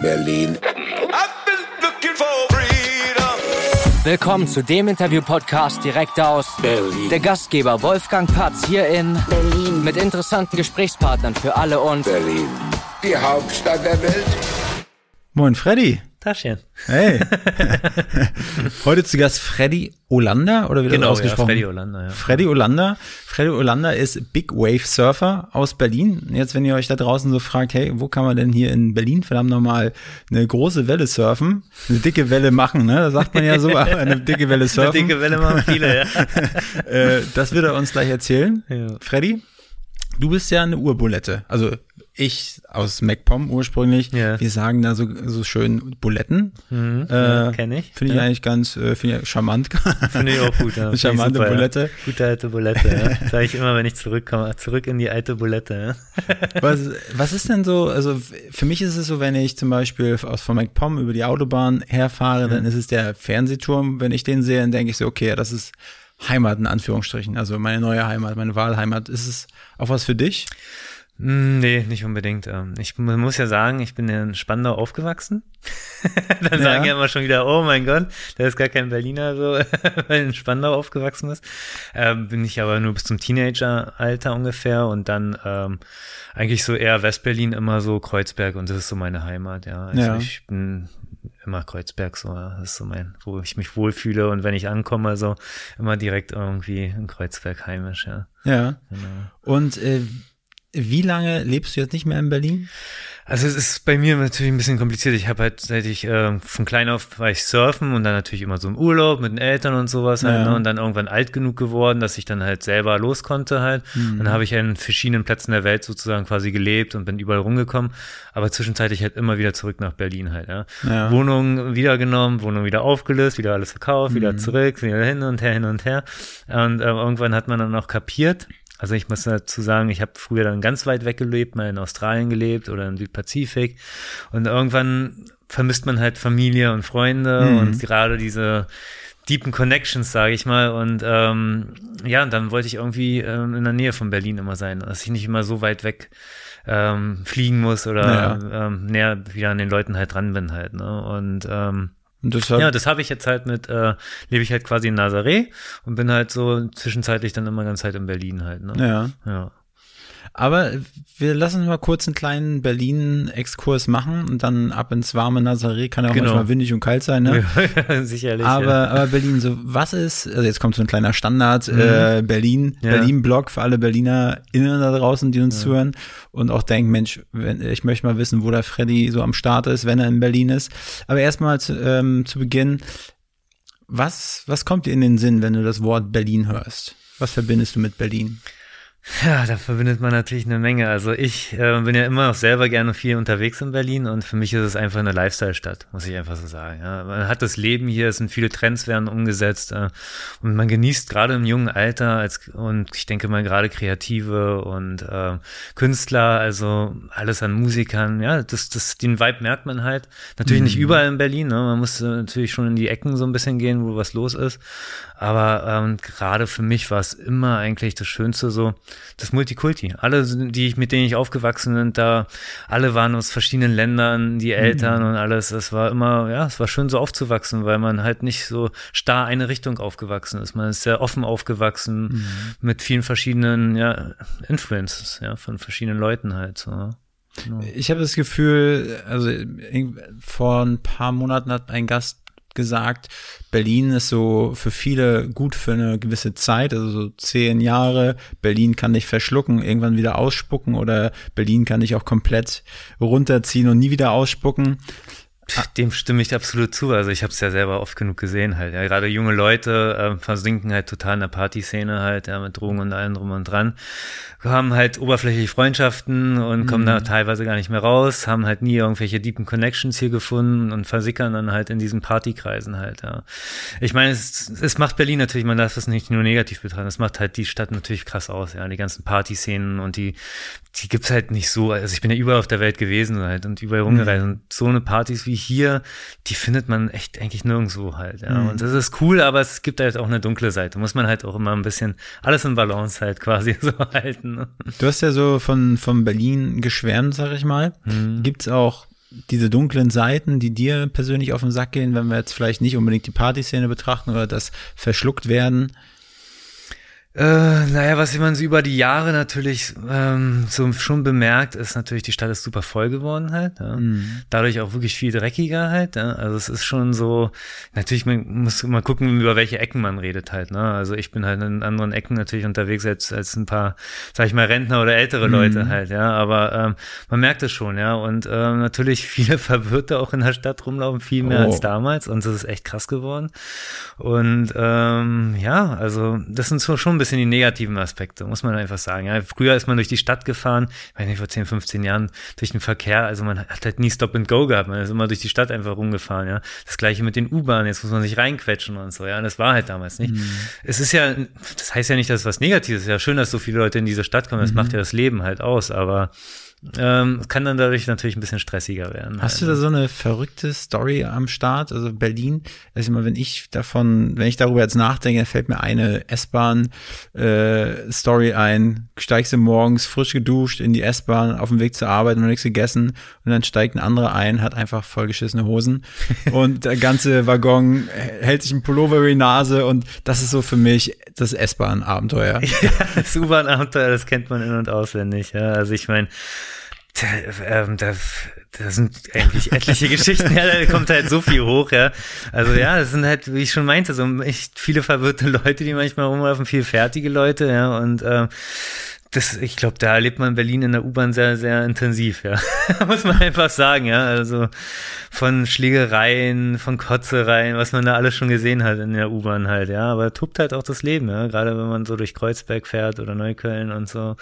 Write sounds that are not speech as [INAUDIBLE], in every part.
Berlin. Willkommen zu dem Interview-Podcast direkt aus Berlin. der Gastgeber Wolfgang Patz hier in Berlin. mit interessanten Gesprächspartnern für alle und Berlin. Die Hauptstadt der Welt. Moin Freddy. Taschen. Hey. [LAUGHS] Heute zu Gast Freddy Olander oder wie das Genau, ja, ausgesprochen? Freddy Olander, ja. Freddy Olander. Freddy Olander ist Big Wave Surfer aus Berlin. Jetzt, wenn ihr euch da draußen so fragt, hey, wo kann man denn hier in Berlin verdammt nochmal eine große Welle surfen, eine dicke Welle machen, ne? Da sagt man ja so, [LAUGHS] aber eine dicke Welle Eine surfen. dicke Welle machen viele, ja. [LAUGHS] äh, das wird er uns gleich erzählen. Ja. Freddy, du bist ja eine Urbulette. Also ich aus MacPom ursprünglich. Ja. Wir sagen da so, so schön Buletten. Mhm, Äh, ja, kenn ich. Finde ich Ja. eigentlich ganz äh, ich charmant. [LAUGHS] Finde ich auch gut. Ja. [LAUGHS] Charmante super, Bulette. Ja. Gute alte Bulette, ja. [LAUGHS] Sage ich immer, wenn ich zurückkomme. Zurück in die alte Bulette, was, was ist denn so, also für mich ist es so, wenn ich zum Beispiel aus von MacPom über die Autobahn herfahre, dann ist es der Fernsehturm. Wenn ich den sehe, dann denke ich so, okay, das ist Heimat in Anführungsstrichen. Also meine neue Heimat, meine Wahlheimat. Ist es auch was für dich? Mm, Nee, nicht unbedingt. Ähm, Ich muss ja sagen, ich bin in Spandau aufgewachsen. [LAUGHS] Dann Ja. sagen ja immer schon wieder, oh mein Gott, der ist gar kein Berliner, so, [LAUGHS] weil in Spandau aufgewachsen ist. Ähm, bin ich aber nur bis zum Teenageralter ungefähr und dann ähm, eigentlich so eher Westberlin, immer so Kreuzberg und das ist so meine Heimat, ja. Also Ja. ich bin immer Kreuzberg so, das ist so mein, wo ich mich wohlfühle und wenn ich ankomme, so immer direkt irgendwie in Kreuzberg heimisch, ja. Ja. Genau. Und äh, wie lange lebst du jetzt nicht mehr in Berlin? Also es ist bei mir natürlich ein bisschen kompliziert. Ich habe halt, seit ich äh, von klein auf war ich surfen und dann natürlich immer so im Urlaub mit den Eltern und sowas halt, Ja. ne? und dann irgendwann alt genug geworden, dass ich dann halt selber los konnte halt. Mhm. Dann habe ich in verschiedenen Plätzen der Welt sozusagen quasi gelebt und bin überall rumgekommen, aber zwischenzeitlich halt immer wieder zurück nach Berlin halt. Ja? Ja. Wohnung wieder genommen, Wohnung wieder aufgelöst, wieder alles verkauft, Mhm. wieder zurück, wieder hin und her, hin und her. Und äh, irgendwann hat man dann auch kapiert, also ich muss dazu sagen, ich habe früher dann ganz weit weg gelebt, mal in Australien gelebt oder im Südpazifik. Und irgendwann vermisst man halt Familie und Freunde Mhm. und gerade diese deepen Connections, sage ich mal. Und ähm, ja, und dann wollte ich irgendwie ähm, in der Nähe von Berlin immer sein, dass ich nicht immer so weit weg ähm, fliegen muss oder ähm, näher wieder an den Leuten halt dran bin halt. Ne? Und ähm, deshalb, ja, das habe ich jetzt halt mit, äh, lebe ich halt quasi in Nazaré und bin halt so zwischenzeitlich dann immer ganz halt in Berlin halt, ne? ja. Ja. Aber wir lassen mal kurz einen kleinen Berlin-Exkurs machen und dann ab ins warme Nazaré. Kann ja auch Genau. manchmal windig und kalt sein, ne? [LAUGHS] Sicherlich. Aber, ja. aber Berlin, so was ist, also jetzt kommt so ein kleiner Standard, äh, Berlin, Mhm. Ja. Berlin-Blog für alle BerlinerInnen da draußen, die uns zuhören und auch denken, Mensch, wenn, ich möchte mal wissen, wo der Freddy so am Start ist, wenn er in Berlin ist. Aber erstmal zu, ähm, zu Beginn, was, was kommt dir in den Sinn, wenn du das Wort Berlin hörst? Was verbindest du mit Berlin? Ja, da verbindet man natürlich eine Menge. Also ich äh, bin ja immer noch selber gerne viel unterwegs in Berlin und für mich ist es einfach eine Lifestyle-Stadt, muss ich einfach so sagen. Ja. Man hat das Leben hier, es sind viele Trends werden umgesetzt äh, und man genießt gerade im jungen Alter als und ich denke mal gerade Kreative und äh, Künstler, also alles an Musikern, ja, das, das, den Vibe merkt man halt. Natürlich nicht überall in Berlin, ne? man muss äh, natürlich schon in die Ecken so ein bisschen gehen, wo was los ist. Aber ähm, gerade für mich war es immer eigentlich das Schönste so, das Multikulti. Alle, die ich, mit denen ich aufgewachsen bin, da, alle waren aus verschiedenen Ländern, die Eltern und alles. Es war immer, ja, es war schön so aufzuwachsen, weil man halt nicht so starr eine Richtung aufgewachsen ist. Man ist sehr offen aufgewachsen mit vielen verschiedenen, ja, Influences, ja, von verschiedenen Leuten halt, so. ja. Ich habe das Gefühl, also irg- vor ein paar Monaten hat ein Gast gesagt, Berlin ist so für viele gut für eine gewisse Zeit, also so zehn Jahre. Berlin kann dich verschlucken, irgendwann wieder ausspucken oder Berlin kann dich auch komplett runterziehen und nie wieder ausspucken. Dem stimme ich absolut zu. Also ich habe es ja selber oft genug gesehen halt. Ja, gerade junge Leute äh, versinken halt total in der Partyszene halt, ja, mit Drogen und allem drum und dran. Haben halt oberflächliche Freundschaften und kommen da teilweise gar nicht mehr raus, haben halt nie irgendwelche deepen Connections hier gefunden und versickern dann halt in diesen Partykreisen halt, ja. Ich meine, es, es macht Berlin natürlich, man darf das nicht nur negativ betrachten, es macht halt die Stadt natürlich krass aus, ja. Die ganzen Partyszenen und die, die gibt's halt nicht so. Also ich bin ja überall auf der Welt gewesen halt und überall rumgereist. Und so eine Partys wie hier, die findet man echt eigentlich nirgendwo halt. Ja. Und das ist cool, aber es gibt halt auch eine dunkle Seite. Muss man halt auch immer ein bisschen alles in Balance halt quasi [LAUGHS] so halten. Ne? Du hast ja so von, von Berlin geschwärmt, sag ich mal. Gibt's auch diese dunklen Seiten, die dir persönlich auf den Sack gehen, wenn wir jetzt vielleicht nicht unbedingt die Partyszene betrachten oder das verschluckt werden? Äh, naja, was man so über die Jahre natürlich ähm, so schon bemerkt, ist natürlich, die Stadt ist super voll geworden halt. Ja. Mhm. Dadurch auch wirklich viel dreckiger halt. Ja. Also es ist schon so, natürlich, man muss mal gucken, über welche Ecken man redet halt. Ne? Also ich bin halt in anderen Ecken natürlich unterwegs als, als ein paar, sag ich mal, Rentner oder ältere mhm. Leute halt, ja. Aber ähm, man merkt es schon, ja. Und ähm, natürlich viele [LAUGHS] Verwirrte auch in der Stadt rumlaufen, viel mehr oh. als damals. Und das ist echt krass geworden. Und ähm, ja, also das sind so schon bisschen die negativen Aspekte, muss man einfach sagen. Ja, früher ist man durch die Stadt gefahren, ich weiß nicht, vor 10, 15 Jahren durch den Verkehr, also man hat halt nie Stop and Go gehabt, man ist immer durch die Stadt einfach rumgefahren, ja. Das gleiche mit den U-Bahnen, jetzt muss man sich reinquetschen und so, ja. Das war halt damals nicht. Mhm. Es ist ja, das heißt ja nicht, dass es was Negatives ist. Ja schön, dass so viele Leute in diese Stadt kommen, das mhm. macht ja das Leben halt aus, aber ähm, kann dann dadurch natürlich ein bisschen stressiger werden. Hast du da so eine verrückte Story am Start? Also Berlin, also immer, wenn ich davon, wenn ich darüber jetzt nachdenke, fällt mir eine S-Bahn-Story äh, ein. Steigst du morgens frisch geduscht in die S-Bahn auf dem Weg zur Arbeit und nichts gegessen und dann steigt ein anderer ein, hat einfach vollgeschissene Hosen [LAUGHS] und der ganze Waggon hält sich ein Pullover über die Nase und das ist so für mich das S-Bahn-Abenteuer. [LAUGHS] Ja, das U-Bahn-Abenteuer, das kennt man in- und auswendig. Ja. Also ich meine, da, ähm, da, da sind eigentlich etliche Geschichten, ja, da kommt halt so viel hoch, ja. Also ja, das sind halt, wie ich schon meinte, so echt viele verwirrte Leute, die manchmal rumlaufen, viel fertige Leute, ja, und ähm, das, ich glaube, da erlebt man Berlin in der U-Bahn sehr, sehr intensiv, ja. [LAUGHS] Muss man einfach sagen, ja. Also von Schlägereien, von Kotzereien, was man da alles schon gesehen hat in der U-Bahn halt, ja. Aber tobt halt auch das Leben, ja. Gerade wenn man so durch Kreuzberg fährt oder Neukölln und so.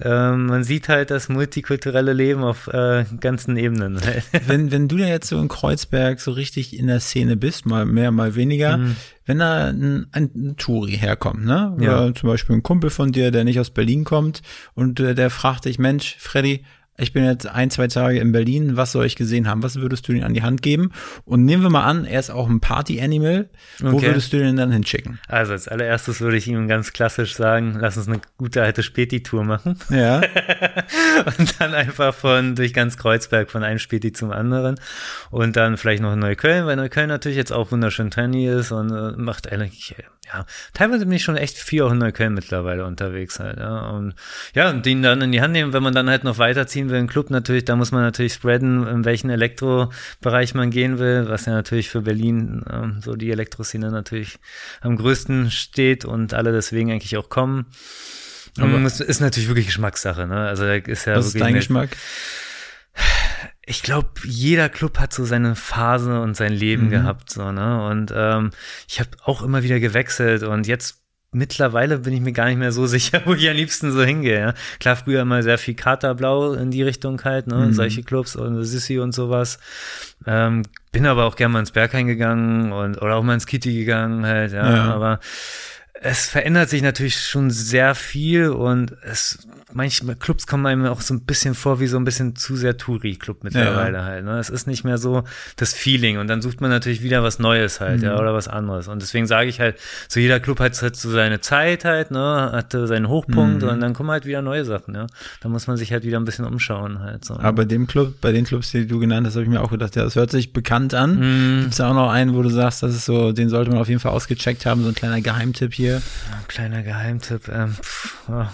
Ähm, man sieht halt das multikulturelle Leben auf äh, ganzen Ebenen. wenn, wenn du ja jetzt so in Kreuzberg so richtig in der Szene bist, mal mehr, mal weniger, mhm wenn da ein, ein, Touri herkommt, ne? Oder ja. zum Beispiel ein Kumpel von dir, der nicht aus Berlin kommt und äh, der fragt dich, Mensch, Freddy, ich bin jetzt ein, zwei Tage in Berlin, was soll ich gesehen haben? Was würdest du ihm an die Hand geben? Und nehmen wir mal an, er ist auch ein Party-Animal. Wo okay. würdest du den dann hinschicken? Also als allererstes würde ich ihm ganz klassisch sagen, lass uns eine gute alte Späti-Tour machen. Ja. [LAUGHS] und dann einfach von durch ganz Kreuzberg von einem Späti zum anderen. Und dann vielleicht noch in Neukölln, weil Neukölln natürlich jetzt auch wunderschön trendy ist und äh, macht eigentlich ja, teilweise bin ich schon echt viel auch in Neukölln mittlerweile unterwegs halt, ja. Und ja, und den dann in die Hand nehmen, wenn man dann halt noch weiterziehen will, im Club natürlich, da muss man natürlich spreaden, in welchen Elektrobereich man gehen will, was ja natürlich für Berlin ähm, so die Elektroszene natürlich am größten steht und alle deswegen eigentlich auch kommen. Aber es ist natürlich wirklich Geschmackssache, ne? Also ist ja was. Ist dein Geschmack? ich glaube, jeder Club hat so seine Phase und sein Leben mhm. gehabt, so, ne? Und ähm, ich habe auch immer wieder gewechselt und jetzt mittlerweile bin ich mir gar nicht mehr so [LAUGHS] sicher, wo ich am liebsten so hingehe. Ja? Klar, früher immer sehr viel Katerblau in die Richtung halt, ne? Mhm. Solche Clubs und Sissy und sowas. Ähm, bin aber auch gerne mal ins Berghain gegangen und oder auch mal ins Kitty gegangen halt, ja. ja. Aber es verändert sich natürlich schon sehr viel und es manche Clubs kommen einem auch so ein bisschen vor wie so ein bisschen zu sehr Touri-Club mittlerweile ja. halt. Ne? Es ist nicht mehr so das Feeling und dann sucht man natürlich wieder was Neues halt, mhm. ja, oder was anderes. Und deswegen sage ich halt, so jeder Club hat halt so seine Zeit halt, ne, hatte seinen Hochpunkt mhm. und dann kommen halt wieder neue Sachen, ja. Da muss man sich halt wieder ein bisschen umschauen halt. So? Aber bei dem Club, bei den Clubs, die du genannt hast, habe ich mir auch gedacht, ja, das hört sich bekannt an. Mhm. Gibt es auch noch einen, wo du sagst, das ist so, den sollte man auf jeden Fall ausgecheckt haben, so ein kleiner Geheimtipp hier? Ein kleiner Geheimtipp, ähm, pff, oh.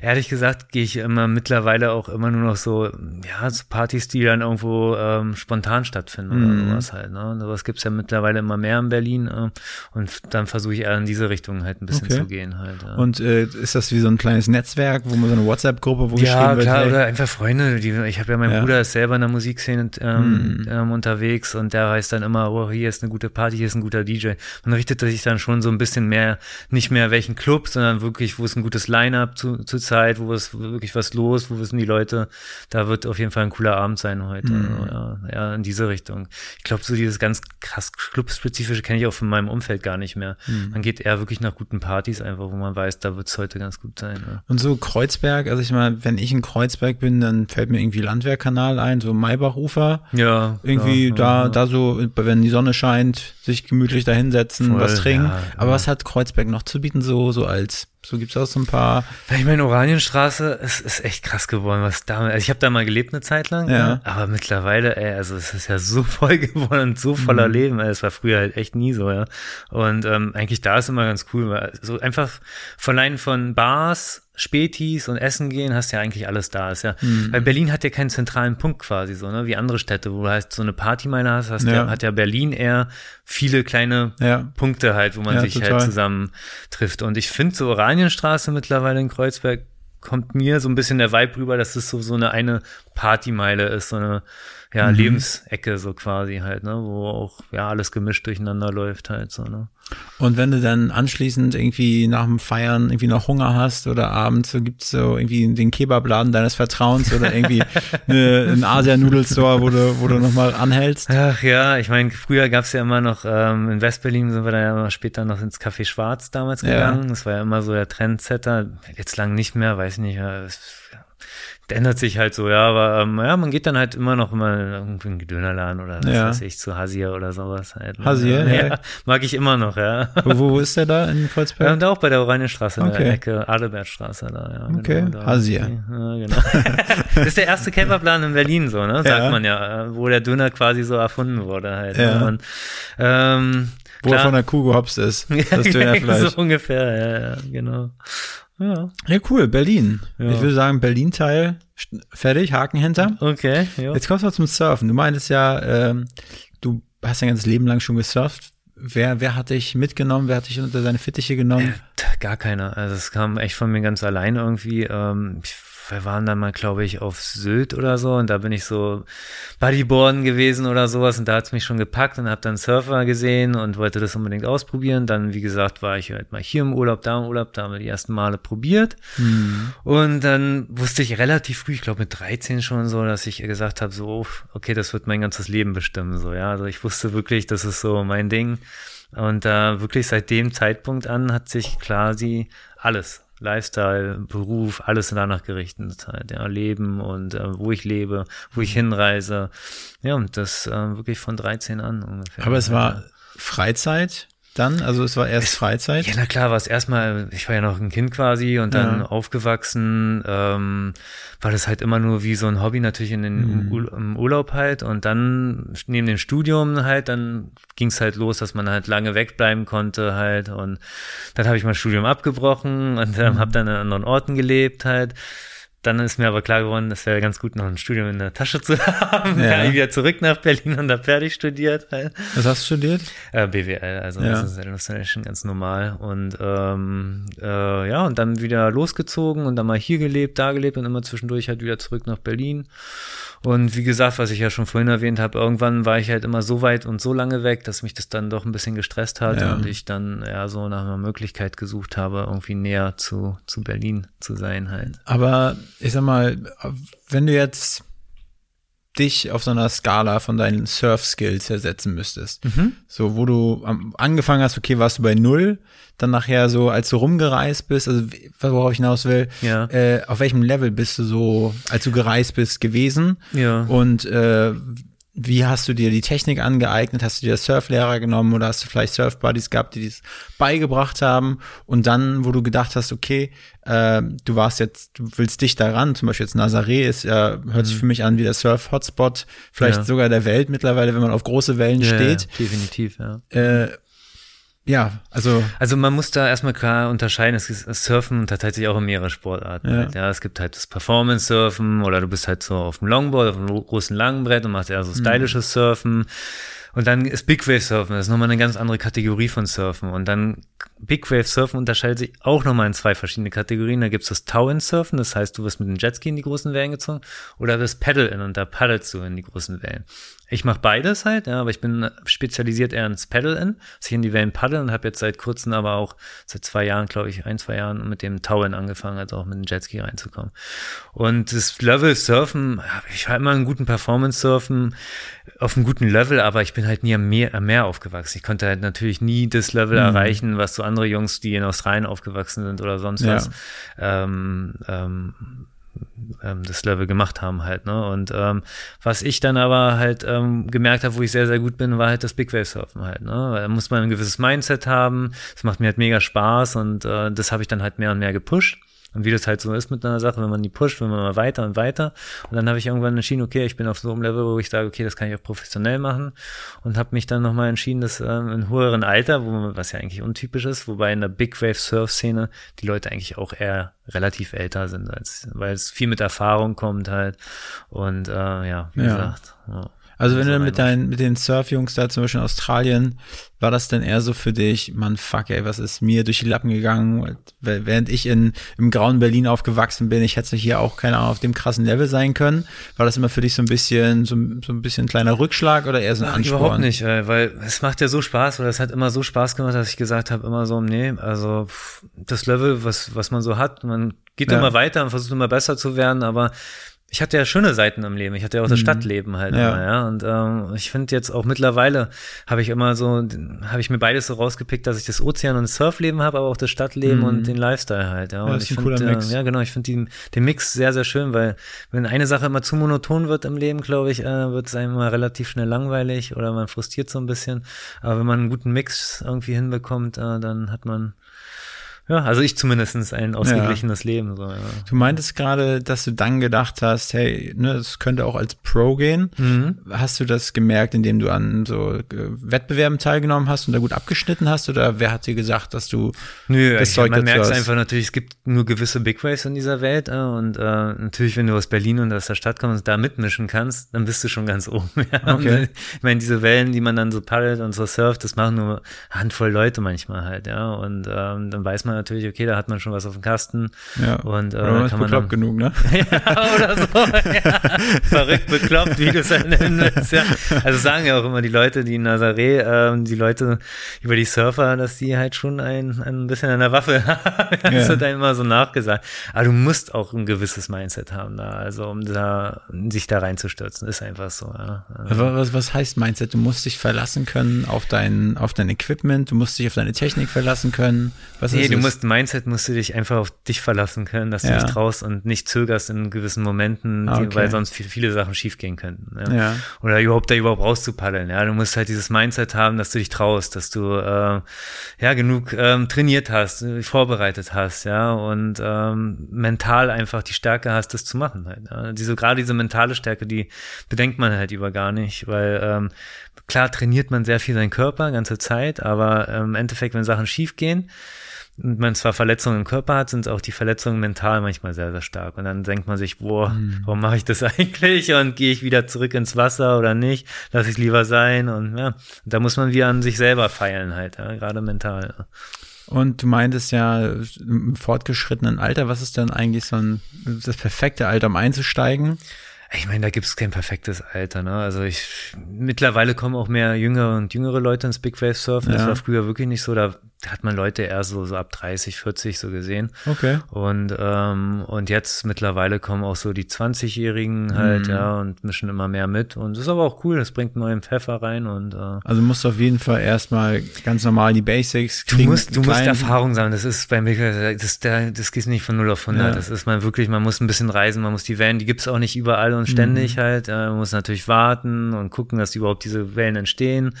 Ehrlich gesagt gehe ich immer mittlerweile auch immer nur noch so, ja, so Partys, die dann irgendwo ähm, spontan stattfinden oder mhm. sowas halt. Ne? Sowas gibt's ja mittlerweile immer mehr in Berlin äh, und dann versuche ich eher in diese Richtung halt ein bisschen okay. zu gehen halt. Ja. Und äh, ist das wie so ein kleines Netzwerk, wo man so eine WhatsApp-Gruppe, wo ja, wird? Ja, klar, oder einfach Freunde. Die, ich habe ja, mein ja. Bruder ist selber in der Musikszene ähm, mhm. ähm, unterwegs und der weiß dann immer, oh, hier ist eine gute Party, hier ist ein guter DJ. Man richtet sich dann schon so ein bisschen mehr, nicht mehr welchen Club, sondern wirklich, wo ist ein gutes Line-Up zu zur Zeit, wo ist wirklich was los, wo wissen die Leute, da wird auf jeden Fall ein cooler Abend sein heute. Mhm. Also, ja, ja, in diese Richtung. Ich glaube, so dieses ganz krass clubspezifische kenne ich auch von meinem Umfeld gar nicht mehr. Mhm. Man geht eher wirklich nach guten Partys einfach, wo man weiß, da wird es heute ganz gut sein. Ja. Und so Kreuzberg, also ich meine, wenn ich in Kreuzberg bin, dann fällt mir irgendwie Landwehrkanal ein, so Maybachufer. Ja. Irgendwie ja, da, da so, wenn die Sonne scheint, sich gemütlich da hinsetzen, was trinken. Aber was hat Kreuzberg noch zu bieten, so, so als So gibt's auch so ein paar. Ich meine, Oranienstraße ist, ist echt krass geworden, was da. Also ich habe da mal gelebt eine Zeit lang, Ja. ja. aber mittlerweile, ey, also es ist ja so [LAUGHS] voll geworden und so voller Mhm. Leben. Es war früher halt echt nie so, ja. Und ähm, eigentlich da ist immer ganz cool, weil so einfach verleihen von Bars, Spätis und Essen gehen, hast ja eigentlich alles da. Ist ja, Mhm. weil Berlin hat ja keinen zentralen Punkt quasi so, ne, wie andere Städte, wo du halt so eine Partymeile hast, hast Ja. ja. hat ja Berlin eher viele kleine Ja. Punkte halt, wo man Ja, sich total. halt zusammen trifft. Und ich finde so Oranienstraße mittlerweile in Kreuzberg kommt mir so ein bisschen der Vibe rüber, dass es so, so eine eine Partymeile ist, so eine ja, Mhm. Lebensecke so quasi halt, ne, wo auch ja alles gemischt durcheinander läuft halt so, ne. Und wenn du dann anschließend irgendwie nach dem Feiern irgendwie noch Hunger hast oder abends, so gibt's so irgendwie den Kebabladen deines Vertrauens oder irgendwie [LAUGHS] eine, einen Asia-Nudel-Store, wo du, wo du nochmal anhältst. Ach ja, ich meine, früher gab's ja immer noch, ähm, in Westberlin sind wir da ja immer später noch ins Café Schwarz damals Ja. gegangen. Das war ja immer so der Trendsetter. Jetzt lang nicht mehr, weiß nicht. Ja, das ändert sich halt so, ja, aber ähm, ja, man geht dann halt immer noch in irgendwie einen Dönerladen oder was Ja. weiß ich, zu Hasier oder sowas halt. ne? Hasier, ja, ja. Mag ich immer noch, ja. Wo, wo ist der da in Ja, Kreuzberg? und auch bei der Oranienstraße in Okay. der Ecke, Adelbertstraße da, ja. Okay, da. Hasier. Ja, genau. das [LAUGHS] ist der erste Kebabladen in Berlin, so, ne? Sagt Ja. man ja, äh, wo der Döner quasi so erfunden wurde halt. Ja. Ne? Und, ähm, Wo er von der Kuh gehopst ist. [LAUGHS] Das Dönerfleisch. [LAUGHS] so ungefähr, ja, ja, genau. Ja, Ja, cool, Berlin. Ja. Ich würde sagen, Berlin-Teil fertig, Haken hinter. okay, ja. Jetzt kommst du mal zum Surfen. Du meintest ja, ähm, du hast dein ganzes Leben lang schon gesurft. Wer, wer hat dich mitgenommen? Wer hat dich unter seine Fittiche genommen? Gar keiner. Also es kam echt von mir ganz allein irgendwie. Ähm, ich- wir waren dann mal, glaube ich, auf Sylt oder so und da bin ich so Bodyboarden gewesen oder sowas und da hat's mich schon gepackt und habe dann Surfer gesehen und wollte das unbedingt ausprobieren. Dann, wie gesagt, war ich halt mal hier im Urlaub, da im Urlaub, da haben wir die ersten Male probiert. Und dann wusste ich relativ früh, ich glaube mit 13 schon so, dass ich gesagt habe, so, okay, das wird mein ganzes Leben bestimmen. So, ja. Also ich wusste wirklich, das ist so mein Ding. Und äh, wirklich seit dem Zeitpunkt an hat sich quasi alles, Lifestyle, Beruf, alles danach gerichtet. Halt, ja, Leben und äh, wo ich lebe, wo ich hinreise. Ja, und das äh, wirklich von 13 an ungefähr. Aber es war Freizeit dann? Also es war erst Freizeit? Ja, na klar, war es erstmal, ich war ja noch ein Kind quasi und dann Ja. aufgewachsen, ähm, war das halt immer nur wie so ein Hobby natürlich in den, Mhm. im, Ur- im Urlaub halt und dann neben dem Studium halt, dann ging es halt los, dass man halt lange wegbleiben konnte halt und dann habe ich mein Studium abgebrochen und ähm, habe dann an anderen Orten gelebt halt. Dann ist mir aber klar geworden, es wäre ganz gut, noch ein Studium in der Tasche zu [LAUGHS] haben. Ja. Dann wieder zurück nach Berlin und da fertig studiert. Was hast du studiert? Äh, BWL, also Ja. das ist Illustration ganz normal. Und ähm, äh, ja, und dann wieder losgezogen und dann mal hier gelebt, da gelebt und immer zwischendurch halt wieder zurück nach Berlin. Und wie gesagt, was ich ja schon vorhin erwähnt habe, irgendwann war ich halt immer so weit und so lange weg, dass mich das dann doch ein bisschen gestresst hat Ja. und ich dann ja so nach einer Möglichkeit gesucht habe, irgendwie näher zu, zu Berlin zu sein halt. Aber ich sag mal, wenn du jetzt dich auf so einer Skala von deinen Surf-Skills ersetzen müsstest, Mhm. so wo du angefangen hast, okay, warst du bei null, dann nachher so, als du rumgereist bist, also worauf ich hinaus will, Ja. äh, auf welchem Level bist du so, als du gereist bist, gewesen? Ja. Und äh, wie hast du dir die Technik angeeignet? Hast du dir Surflehrer genommen oder hast du vielleicht Surfbuddies gehabt, die dies beigebracht haben? Und dann, wo du gedacht hast, okay, äh, du warst jetzt, du willst dich daran, zum Beispiel jetzt Nazaré ist ja, hört sich für mich an wie der Surf-Hotspot, vielleicht Mhm. Ja. sogar der Welt mittlerweile, wenn man auf große Wellen Ja, steht. Ja, definitiv, ja. Äh, ja, also Also man muss da erstmal klar unterscheiden, es ist Surfen unterteilt sich auch in mehrere Sportarten. Ja. Halt, ja, es gibt halt das Performance-Surfen oder du bist halt so auf dem Longboard, auf einem großen Langbrett und machst eher so stylisches Surfen. Und dann ist Big Wave Surfen, das ist nochmal eine ganz andere Kategorie von Surfen. Und dann Big Wave Surfen unterscheidet sich auch nochmal in zwei verschiedene Kategorien. Da gibt's das Tow-In Surfen, das heißt, du wirst mit dem Jetski in die großen Wellen gezogen, oder das Paddle-In und da paddelst du in die großen Wellen. Ich mache beides halt, ja, aber ich bin spezialisiert eher ins Paddle-In, dass ich in die Wellen paddle und habe jetzt seit kurzem aber auch seit zwei Jahren, glaube ich, ein, zwei Jahren mit dem Tow-In angefangen, also auch mit dem Jetski reinzukommen. Und das Level Surfen, ich war immer einen guten Performance-Surfen auf einem guten Level, aber ich bin halt nie am Meer, am Meer aufgewachsen. Ich konnte halt natürlich nie das Level erreichen, was so andere Jungs, die in Australien aufgewachsen sind oder sonst Ja. was, ähm, ähm, ähm, das Level gemacht haben halt, ne? Und ähm, was ich dann aber halt ähm, gemerkt habe, wo ich sehr, sehr gut bin, war halt das Big Wave Surfen halt, ne? Weil da muss man ein gewisses Mindset haben, es macht mir halt mega Spaß und äh, das habe ich dann halt mehr und mehr gepusht. Und wie das halt so ist mit einer Sache, wenn man die pusht, wenn man mal weiter und weiter. Und dann habe ich irgendwann entschieden, okay, ich bin auf so einem Level, wo ich sage, okay, das kann ich auch professionell machen. Und habe mich dann nochmal entschieden, dass ähm, in höheren Alter, wo man, was ja eigentlich untypisch ist, wobei in der Big Wave Surf Szene die Leute eigentlich auch eher relativ älter sind, als, weil es viel mit Erfahrung kommt halt. Und äh, ja, wie Ja. gesagt. Ja. Also wenn So du mit deinen, mit den Surfjungs da zum Beispiel in Australien, war das dann eher so für dich, man fuck ey, was ist mir durch die Lappen gegangen, während ich in, im grauen Berlin aufgewachsen bin, ich hätte hier auch, keine Ahnung, auf dem krassen Level sein können. War das immer für dich so ein bisschen, so, so ein bisschen ein kleiner Rückschlag oder eher so ein Ach, Ansporn? überhaupt nicht, weil es macht ja so Spaß oder es hat immer so Spaß gemacht, dass ich gesagt habe, immer so, nee, also das Level, was, was man so hat, man geht Ja. immer weiter und versucht immer besser zu werden, aber ich hatte ja schöne Seiten im Leben. Ich hatte ja auch das Stadtleben halt Mhm. Ja. immer, ja. Und ähm, ich finde jetzt auch mittlerweile habe ich immer so, habe ich mir beides so rausgepickt, dass ich das Ozean- und das Surfleben habe, aber auch das Stadtleben und den Lifestyle halt, ja. Und Mhm. das ist ich ein cooler finde, Mix. äh, ja genau, ich finde den, den Mix sehr, sehr schön, weil wenn eine Sache immer zu monoton wird im Leben, glaube ich, äh, wird es einem immer relativ schnell langweilig oder man frustriert so ein bisschen. Aber wenn man einen guten Mix irgendwie hinbekommt, äh, dann hat man, ja, also ich zumindestens ein ausgeglichenes Leben. So, ja. Du meintest gerade, dass du dann gedacht hast, hey, ne, das könnte auch als Pro gehen. Mhm. Hast du das gemerkt, indem du an so äh, Wettbewerben teilgenommen hast und da gut abgeschnitten hast? Oder wer hat dir gesagt, dass du Nö, das ich, Zeug man merkt einfach natürlich, es gibt nur gewisse Big Waves in dieser Welt äh, und äh, natürlich, wenn du aus Berlin und aus der Stadt kommst und da mitmischen kannst, dann bist du schon ganz oben. [LAUGHS] Ja. Okay. Ich meine, diese Wellen, die man dann so paddelt und so surft, das machen nur Handvoll Leute manchmal halt, ja. Und ähm, dann weiß man natürlich, okay, da hat man schon was auf dem Kasten. ja, Und äh, oder man dann ist kann man bekloppt dann, genug, ne? [LAUGHS] ja, oder so. Ja. [LAUGHS] Verrückt bekloppt, wie du es dann nennen willst, ja. Also sagen ja auch immer die Leute, die in Nazaré, ähm, die Leute über die Surfer, dass die halt schon ein, ein bisschen an der Waffe [LAUGHS] haben. Das Ja. wird einem immer so nachgesagt. Aber du musst auch ein gewisses Mindset haben da, also um da, sich da reinzustürzen. Ist einfach so, ja. Was, was, was heißt Mindset? Du musst dich verlassen können auf dein, auf dein Equipment, du musst dich auf deine Technik verlassen können. Was Nee, ist du? Musst Mindset musst du dich einfach auf dich verlassen können, dass du Ja. dich traust und nicht zögerst in gewissen Momenten, Ah, die, okay. weil sonst viel, viele Sachen schiefgehen könnten. Ja. Ja. Oder überhaupt da überhaupt rauszupaddeln. Ja, du musst halt dieses Mindset haben, dass du dich traust, dass du äh, ja genug ähm, trainiert hast, äh, vorbereitet hast, ja und ähm, mental einfach die Stärke hast, das zu machen. Halt, ja. Diese gerade diese mentale Stärke, die bedenkt man halt über gar nicht, weil ähm, klar trainiert man sehr viel seinen Körper ganze Zeit, aber ähm, im Endeffekt, wenn Sachen schief gehen, und man zwar Verletzungen im Körper hat, sind auch die Verletzungen mental manchmal sehr, sehr stark. Und dann denkt man sich, boah, Mhm. warum mache ich das [LAUGHS] eigentlich? Und gehe ich wieder zurück ins Wasser oder nicht? Lass ich lieber sein. Und ja, da muss man wieder an sich selber feilen halt, ja, gerade mental. Ja. Und du meintest ja im fortgeschrittenen Alter, was ist denn eigentlich so ein, das perfekte Alter, um einzusteigen? Ich meine, da gibt es kein perfektes Alter, ne? Also ich mittlerweile kommen auch mehr jüngere und jüngere Leute ins Big Wave Surfen. Das Ja. war früher wirklich nicht so. Da hat man Leute eher so, so ab 30, 40 so gesehen. Okay. Und, ähm, und jetzt mittlerweile kommen auch so die 20-Jährigen halt, Mhm. ja, und mischen immer mehr mit. Und das ist aber auch cool, das bringt neuen Pfeffer rein und äh, Also musst du auf jeden Fall erstmal ganz normal die Basics Du kriegen. musst, du musst Erfahrung sammeln. Das ist beim Wave, das, der, das geht nicht von 0 auf 100. Ja. Das ist man wirklich, man muss ein bisschen reisen, man muss die Wellen, die gibt's auch nicht überall und ständig Mhm. halt. Äh, Man muss natürlich warten und gucken, dass überhaupt diese Wellen entstehen.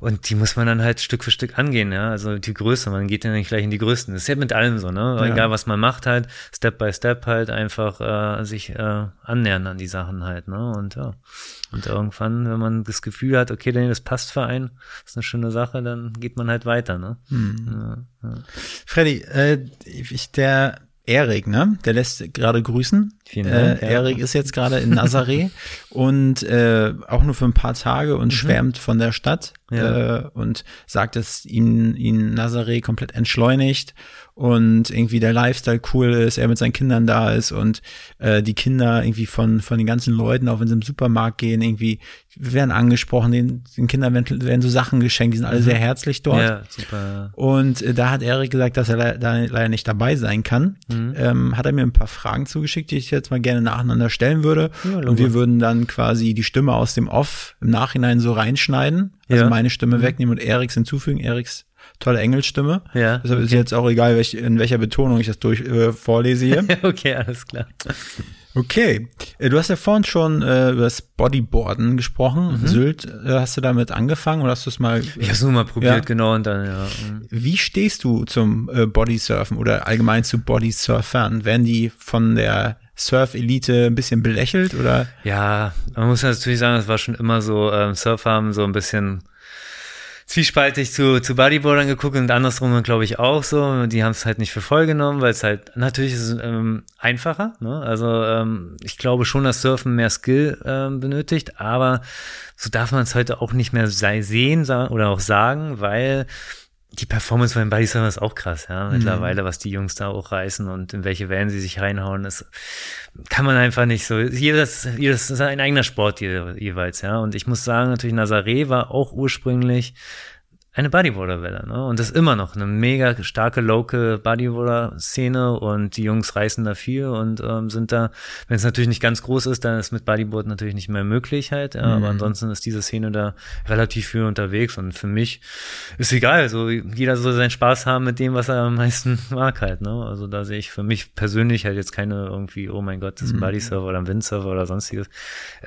Und die muss man dann halt Stück für Stück angehen, ja. Also die Größe, man geht ja nicht gleich in die Größten. Das ist ja mit allem so, ne? Ja. Egal was man macht halt, Step by Step halt einfach äh, sich äh, annähern an die Sachen halt, ne? Und ja. Und irgendwann, wenn man das Gefühl hat, okay, das passt für einen, ist eine schöne Sache, dann geht man halt weiter, ne? Ja, ja. Freddy, äh, ich, der Erik, ne? Der lässt gerade grüßen. Vielen Dank, Äh, ja. Erik ist jetzt gerade in Nazaré und äh, auch nur für ein paar Tage und schwärmt von der Stadt Mhm. Ja. äh, und sagt, dass ihn, ihn Nazaré komplett entschleunigt und irgendwie der Lifestyle cool ist, er mit seinen Kindern da ist und äh, die Kinder irgendwie von, von den ganzen Leuten, auch wenn sie im Supermarkt gehen, irgendwie werden angesprochen, den, den Kindern werden, werden so Sachen geschenkt, die sind alle sehr herzlich dort. Mhm. Ja, super. Und äh, da hat Erik gesagt, dass er le da leider nicht dabei sein kann. Mhm. Ähm, hat er mir ein paar Fragen zugeschickt, die ich jetzt mal gerne nacheinander stellen würde. Ja, und wir würden dann quasi die Stimme aus dem Off im Nachhinein so reinschneiden. Also Ja. Mhm. meine Stimme wegnehmen und Eriks hinzufügen. Eriks tolle Engelstimme. Ja, Deshalb ist jetzt auch egal, welch, in welcher Betonung ich das durch äh, vorlese hier. [LAUGHS] okay, alles klar. Okay, Äh, du hast ja vorhin schon äh, über das Bodyboarden gesprochen. Sylt, äh, hast du damit angefangen oder hast du es mal? Ich habe es nur mal probiert, Ja. genau, und dann, ja. mm. Wie stehst du zum äh, Bodysurfen oder allgemein zu Bodysurfern? Werden die von der Surf-Elite ein bisschen belächelt oder? Ja, man muss natürlich sagen, es war schon immer so, ähm, Surfer haben so ein bisschen zwiespaltig zu, zu Bodyboardern geguckt und andersrum glaube ich auch so. Die haben es halt nicht für voll genommen, weil es halt, natürlich ist ähm, einfacher. Ne? Also ähm, ich glaube schon, dass Surfen mehr Skill ähm, benötigt, aber so darf man es heute auch nicht mehr sei, sehen oder auch sagen, weil die Performance von den Bodysurfern ist auch krass, ja, mittlerweile, was die Jungs da auch reißen und in welche Wellen sie sich reinhauen, ist, kann man einfach nicht so, jedes, jedes ist ein eigener Sport je, jeweils, ja, und ich muss sagen, natürlich Nazaré war auch ursprünglich eine Bodyboarder-Welle, ne? Und das ist immer noch eine mega starke local Bodyboarder-Szene und die Jungs reißen da viel und ähm, sind da, wenn es natürlich nicht ganz groß ist, dann ist mit Bodyboard natürlich nicht mehr möglich halt, ja, aber ansonsten ist diese Szene da relativ viel unterwegs und für mich ist egal, so jeder soll seinen Spaß haben mit dem, was er am meisten [LAUGHS] mag halt, ne? Also da sehe ich für mich persönlich halt jetzt keine irgendwie, oh mein Gott, das ist ein Bodysurfer oder ein Windsurfer oder sonstiges.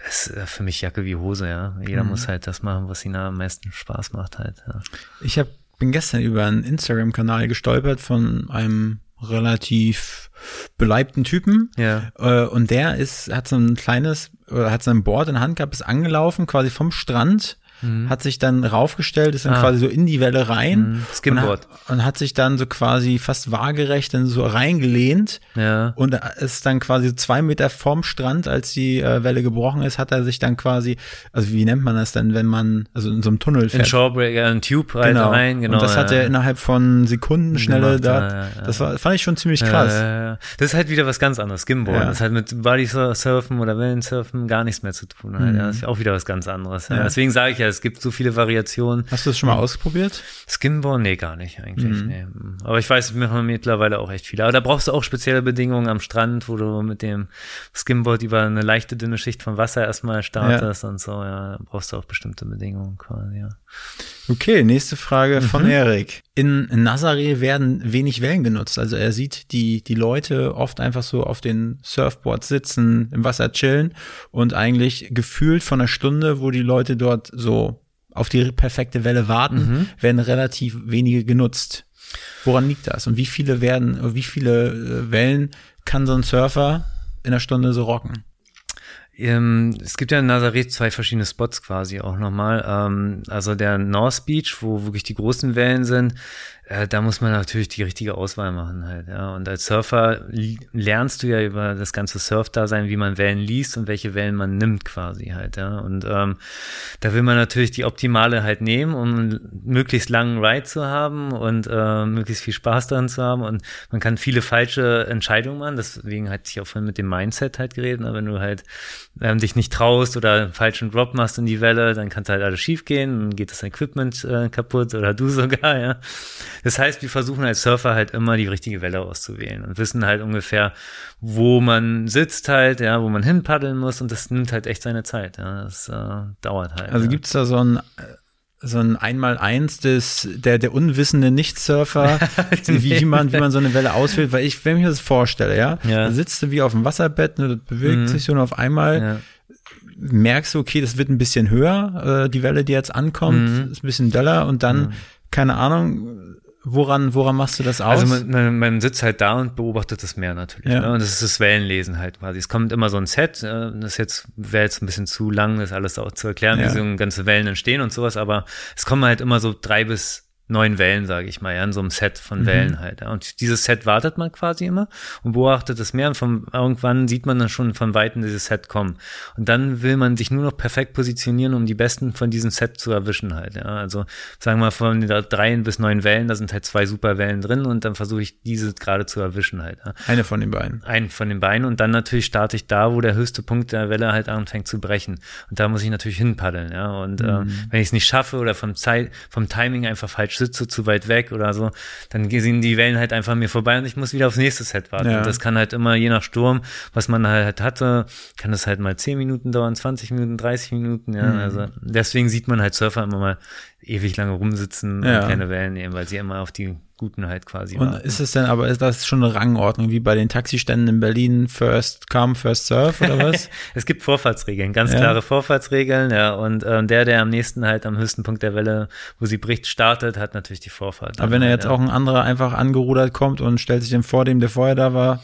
Es ist äh, für mich Jacke wie Hose, ja. Jeder muss halt das machen, was ihm am meisten Spaß macht halt, ja. Ich hab, bin gestern über einen Instagram-Kanal gestolpert von einem relativ beleibten Typen. Ja. Äh, und der ist, hat so ein kleines, oder hat sein Board in der Hand gehabt, ist angelaufen, quasi vom Strand, hat sich dann raufgestellt, ist dann Mhm. Ah. quasi so in die Welle rein. Mhm. Skimboard. Und hat, und hat sich dann so quasi fast waagerecht dann so reingelehnt. Ja. Und ist dann quasi zwei Meter vorm Strand, als die äh, Welle gebrochen ist, hat er sich dann quasi, also wie nennt man das denn, wenn man, also in so einem Tunnel In fährt. Shawbreaker, ein Tube halt Genau. rein, genau. und das hat ja. er innerhalb von Sekundenschnelle da. ja, ja. Das war, fand ich schon ziemlich krass. Das ist halt wieder was ganz anderes. Skimboard. Das hat mit Bodysurfen oder Wellensurfen gar nichts mehr zu tun. Halt. Ja, das ist auch wieder was ganz anderes. Mhm. Deswegen sage ich ja, es gibt so viele Variationen. Hast du das schon mal ausprobiert? Skimboard? Nee, gar nicht eigentlich. Mhm. Nee. Aber ich weiß, wir machen mittlerweile auch echt viele. Aber da brauchst du auch spezielle Bedingungen am Strand, wo du mit dem Skimboard über eine leichte, dünne Schicht von Wasser erstmal startest und so. Ja, da brauchst du auch bestimmte Bedingungen quasi, ja. Okay, nächste Frage von Mhm. Erik. In Nazaré werden wenig Wellen genutzt. Also er sieht die, die Leute oft einfach so auf den Surfboards sitzen, im Wasser chillen und eigentlich gefühlt von einer Stunde, wo die Leute dort so auf die perfekte Welle warten, Mhm. werden relativ wenige genutzt. Woran liegt das? Und wie viele werden, wie viele äh, Wellen kann so ein Surfer in einer Stunde so rocken? Ähm, es gibt ja in Nazareth zwei verschiedene Spots quasi auch nochmal. Ähm, also der North Beach, wo wirklich die großen Wellen sind, äh, da muss man natürlich die richtige Auswahl machen halt, ja. Und als Surfer lernst du ja über das ganze Surf-Dasein, wie man Wellen liest und welche Wellen man nimmt quasi halt, ja. Und ähm, da will man natürlich die optimale halt nehmen, um einen möglichst langen Ride zu haben und äh, möglichst viel Spaß daran zu haben. Und man kann viele falsche Entscheidungen machen. Deswegen hatte ich auch vorhin mit dem Mindset halt geredet. Ne? Wenn du halt ähm, dich nicht traust oder einen falschen Drop machst in die Welle, dann kann halt alles schief gehen, dann geht das Equipment äh, kaputt oder du [LAUGHS] sogar, ja. Das heißt, wir versuchen als Surfer halt immer die richtige Welle auszuwählen und wissen halt ungefähr, wo man sitzt halt, ja, wo man hinpaddeln muss und das nimmt halt echt seine Zeit, ja. Das äh, dauert halt. Also ja. gibt's da so ein so ein Einmaleins des der der unwissende Nichtsurfer, [LAUGHS] wie, wie man wie man so eine Welle auswählt, weil ich wenn ich mir das vorstelle, ja, Ja. da sitzt du wie auf dem Wasserbett, ne, das bewegt Mhm. sich so und auf einmal ja. merkst du, okay, das wird ein bisschen höher, äh, die Welle, die jetzt ankommt, Mhm. ist ein bisschen doller und dann keine Ahnung, woran woran machst du das aus? Also man, man, man sitzt halt da und beobachtet das Meer natürlich. Ja. Ne? Und das ist das Wellenlesen halt quasi. Es kommt immer so ein Set, äh, das jetzt wäre jetzt ein bisschen zu lang, das alles auch zu erklären, Ja. wie so ganze Wellen entstehen und sowas, aber es kommen halt immer so drei bis neun Wellen, sage ich mal, ja, in so einem Set Mhm. von Wellen halt. Ja. Und dieses Set wartet man quasi immer und beobachtet das Meer und von, irgendwann sieht man dann schon von Weitem dieses Set kommen. Und dann will man sich nur noch perfekt positionieren, um die besten von diesem Set zu erwischen halt. Ja. Also sagen wir mal von den drei bis neun Wellen, da sind halt zwei super Wellen drin und dann versuche ich diese gerade zu erwischen halt. Ja eine von den beiden. einen von den Beinen und dann natürlich starte ich da, wo der höchste Punkt der Welle halt anfängt zu brechen. Und da muss ich natürlich hinpaddeln, ja. Und ähm, wenn ich es nicht schaffe oder vom Zeit, vom Timing einfach falsch sitze zu weit weg oder so, dann gehen die Wellen halt einfach mir vorbei und ich muss wieder aufs nächste Set warten. Ja. Und das kann halt immer, je nach Sturm, was man halt hatte, kann das halt mal 10 Minuten dauern, 20 Minuten, 30 Minuten, ja. Mhm. Also deswegen sieht man halt Surfer immer mal ewig lange rumsitzen Ja. und keine Wellen nehmen, weil sie immer auf die Guten halt quasi Und warten. ist es denn aber, ist das schon eine Rangordnung, wie bei den Taxiständen in Berlin, First Come, First Serve oder [LAUGHS] was? Es gibt Vorfahrtsregeln, ganz Ja. klare Vorfahrtsregeln, ja. Und ähm, der, der am nächsten halt am höchsten Punkt der Welle, wo sie bricht, startet, hat natürlich die Vorfahrt. aber wenn er halt, jetzt ja. auch ein anderer einfach angerudert kommt und stellt sich dem vor dem, der vorher da war,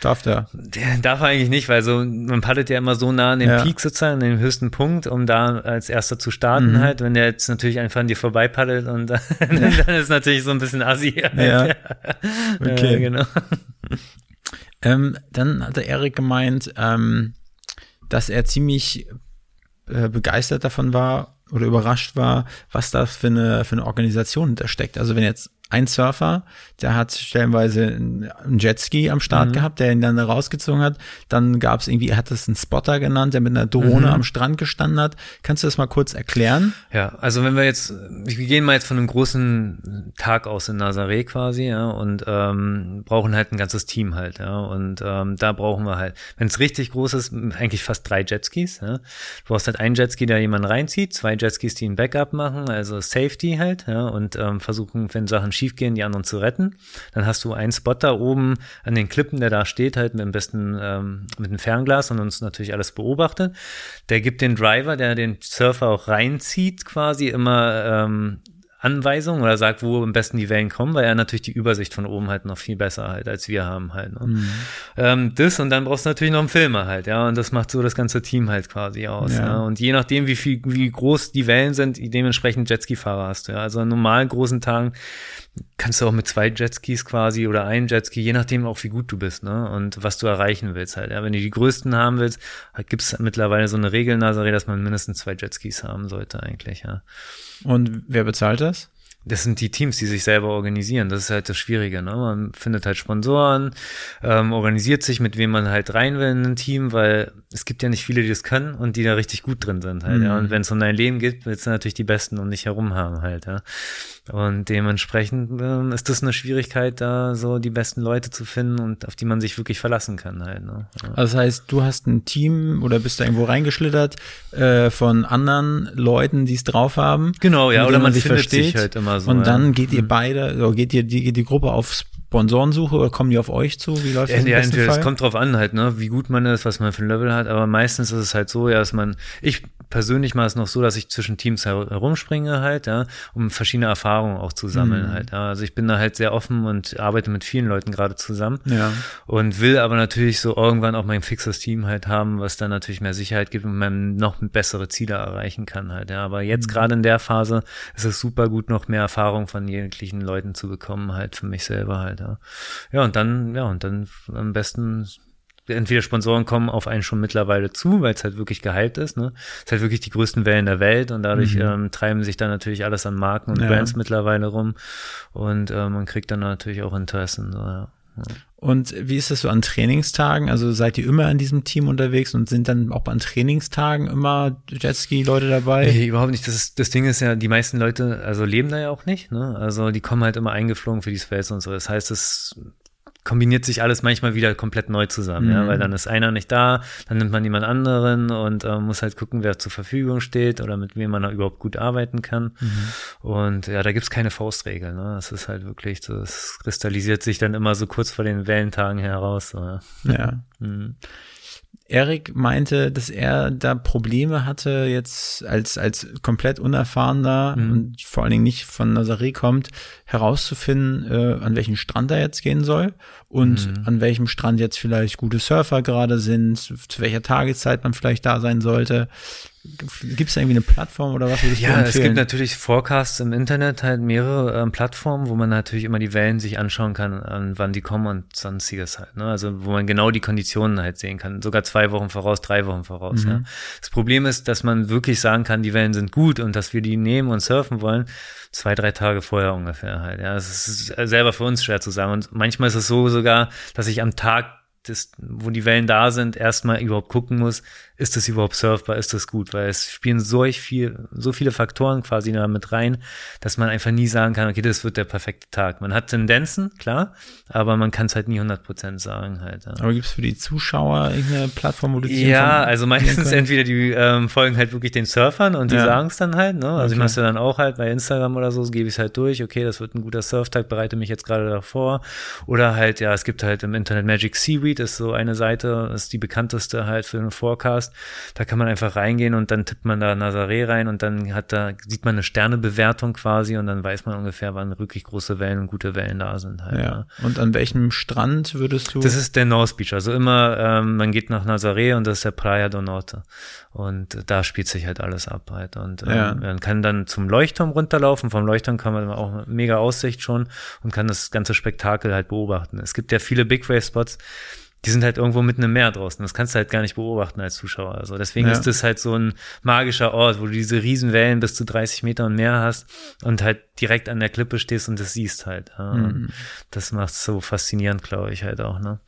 darf der. Der darf er eigentlich nicht, weil so, man paddelt ja immer so nah an den Ja. Peak sozusagen, an den höchsten Punkt, um da als erster zu starten Mhm. halt. Wenn der jetzt natürlich einfach an dir vorbei paddelt und [LAUGHS] dann, dann ist natürlich so ein bisschen assi. [LAUGHS] Ja. Okay. Ja, genau. Ähm, dann hat der Erik gemeint, ähm, dass er ziemlich äh, begeistert davon war oder überrascht war, was da für eine, für eine Organisation hintersteckt. Also wenn jetzt ein Surfer, der hat stellenweise einen Jetski am Start Mhm. gehabt, der ihn dann da rausgezogen hat. Dann gab es irgendwie, er hat es einen Spotter genannt, der mit einer Drohne Mhm. am Strand gestanden hat. Kannst du das mal kurz erklären? Ja, also wenn wir jetzt, wir gehen mal jetzt von einem großen Tag aus in Nazaré quasi, ja, und ähm, brauchen halt ein ganzes Team halt, ja, und ähm, da brauchen wir halt, wenn es richtig groß ist, eigentlich fast drei Jetskis, ja. Du brauchst halt einen Jetski, der jemanden reinzieht, zwei Jetskis, die ein Backup machen, also Safety halt, ja, und ähm, versuchen, wenn Sachen schiefgehen, die anderen zu retten. Dann hast du einen Spotter oben an den Klippen, der da steht, halt mit dem besten, ähm, mit einem Fernglas und uns natürlich alles beobachtet. Der gibt den Driver, der den Surfer auch reinzieht, quasi immer ähm, Anweisungen oder sagt, wo am besten die Wellen kommen, weil er natürlich die Übersicht von oben halt noch viel besser halt, als wir haben halt. Ne? Ähm, das und dann brauchst du natürlich noch einen Filmer halt, ja, und das macht so das ganze Team halt quasi aus. Ja. Ja. Und je nachdem, wie viel, wie groß die Wellen sind, dementsprechend Jetski-Fahrer hast du. Ja. Also an normal großen Tagen kannst du auch mit zwei Jetskis quasi oder einem Jetski, je nachdem auch wie gut du bist, ne? Und was du erreichen willst halt. Ja, wenn du die größten haben willst, gibt es mittlerweile so eine Regel Nazaré, dass man mindestens zwei Jetskis haben sollte eigentlich, ja. Und wer bezahlt das? Das sind die Teams, die sich selber organisieren. Das ist halt das Schwierige. Ne? Man findet halt Sponsoren, ähm, organisiert sich, mit wem man halt rein will in ein Team, weil es gibt ja nicht viele, die das können und die da richtig gut drin sind halt. Ja? Mhm. Und wenn es um dein Leben geht, willst du natürlich die Besten um dich herum haben halt. Ja? Und dementsprechend ähm, ist das eine Schwierigkeit, da so die besten Leute zu finden und auf die man sich wirklich verlassen kann halt. Ne? Ja. Also das heißt, du hast ein Team oder bist da irgendwo reingeschlittert äh, von anderen Leuten, die es drauf haben. Genau, ja, oder denen man findet sich halt immer so. und ja. dann geht ihr beide, oder geht ihr die, geht die Gruppe auf Sponsorensuche oder kommen die auf euch zu? Wie läuft Ja, das im ja, Fall? es kommt drauf an halt, ne, wie gut man ist, was man für ein Level hat, aber meistens ist es halt so, ja, dass man, ich persönlich mache es noch so, dass ich zwischen Teams her herumspringe halt, ja, um verschiedene Erfahrungen auch zu sammeln Mhm. halt, ja. Also ich bin da halt sehr offen und arbeite mit vielen Leuten gerade zusammen ja. und will aber natürlich so irgendwann auch mein fixes Team halt haben, was dann natürlich mehr Sicherheit gibt und man noch bessere Ziele erreichen kann halt, ja. Aber jetzt Mhm. gerade in der Phase ist es super gut, noch mehr Erfahrung von jeglichen Leuten zu bekommen, halt für mich selber halt, ja. Ja, und dann, ja, und dann am besten entweder Sponsoren kommen auf einen schon mittlerweile zu, weil es halt wirklich gehypt ist, ne? Es ist halt wirklich die größten Wellen der Welt und dadurch Mhm. ähm, treiben sich dann natürlich alles an Marken und Ja. Brands mittlerweile rum und äh, man kriegt dann natürlich auch Interessen, so, ja. Und wie ist das so an Trainingstagen? Also seid ihr immer in diesem Team unterwegs und sind dann auch an Trainingstagen immer Jetski-Leute dabei? Nee, überhaupt nicht. Das, ist, das Ding ist ja, die meisten Leute, also leben da ja auch nicht, ne? Also die kommen halt immer eingeflogen für die Space und so. Das heißt, es kombiniert sich alles manchmal wieder komplett neu zusammen, ja, Mhm. weil dann ist einer nicht da, dann nimmt man jemand anderen und äh, muss halt gucken, wer zur Verfügung steht oder mit wem man da überhaupt gut arbeiten kann. Und ja, da gibt's keine Faustregel, ne? Das ist halt wirklich, das kristallisiert sich dann immer so kurz vor den Wellentagen heraus. So, ja. Ja. [LAUGHS] Mhm. Erik meinte, dass er da Probleme hatte, jetzt als, als komplett Unerfahrener Mhm. und vor allen Dingen nicht von Nazaré kommt, herauszufinden, äh, an welchen Strand er jetzt gehen soll und Mhm. an welchem Strand jetzt vielleicht gute Surfer gerade sind, zu welcher Tageszeit man vielleicht da sein sollte. Gibt es da irgendwie eine Plattform oder was würdest du Ja, es empfehlen? gibt natürlich Forecasts im Internet, halt mehrere ähm, Plattformen, wo man natürlich immer die Wellen sich anschauen kann, an wann die kommen und sonstiges halt. Ne? Also wo man genau die Konditionen halt sehen kann. Sogar zwei Wochen voraus, drei Wochen voraus. Mhm. Ja. Das Problem ist, dass man wirklich sagen kann, die Wellen sind gut und dass wir die nehmen und surfen wollen, zwei, drei Tage vorher ungefähr halt. Ja, es ist selber für uns schwer zu sagen. Und manchmal ist es so sogar, dass ich am Tag das, wo die Wellen da sind, erstmal überhaupt gucken muss, ist das überhaupt surfbar, ist das gut, weil es spielen solch viel, so viele Faktoren quasi da mit rein, dass man einfach nie sagen kann, okay, das wird der perfekte Tag. Man hat Tendenzen, klar, aber man kann es halt nie 100% sagen halt. Ja. Aber gibt es für die Zuschauer irgendeine Plattform, wo du Ja, also meistens entweder die ähm, folgen halt wirklich den Surfern und die ja. sagen es dann halt, ne? Also okay. ich mache es dann auch halt bei Instagram oder so, gebe ich es halt durch, okay, das wird ein guter Surftag, bereite mich jetzt gerade davor. Oder halt, ja, es gibt halt im Internet Magic Seaweed, ist so eine Seite, ist die bekannteste halt für den Forecast. Da kann man einfach reingehen und dann tippt man da Nazaré rein und dann hat da, sieht man eine Sternebewertung quasi und dann weiß man ungefähr, wann wirklich große Wellen und gute Wellen da sind halt. Ja. ja. Und an welchem Strand würdest du? Das ist der North Beach. Also immer, ähm, man geht nach Nazaré und das ist der Praia do Norte. Und da spielt sich halt alles ab halt. Und ähm, ja. man kann dann zum Leuchtturm runterlaufen. Vom Leuchtturm kann man auch mega Aussicht schon und kann das ganze Spektakel halt beobachten. Es gibt ja viele Big Wave Spots, die sind halt irgendwo mitten im Meer draußen. Das kannst du halt gar nicht beobachten als Zuschauer. Also deswegen ja. ist das halt so ein magischer Ort, wo du diese Riesenwellen bis zu 30 Meter und mehr hast und halt direkt an der Klippe stehst und das siehst halt. Mhm. Das macht so faszinierend, glaube ich, halt auch, ne?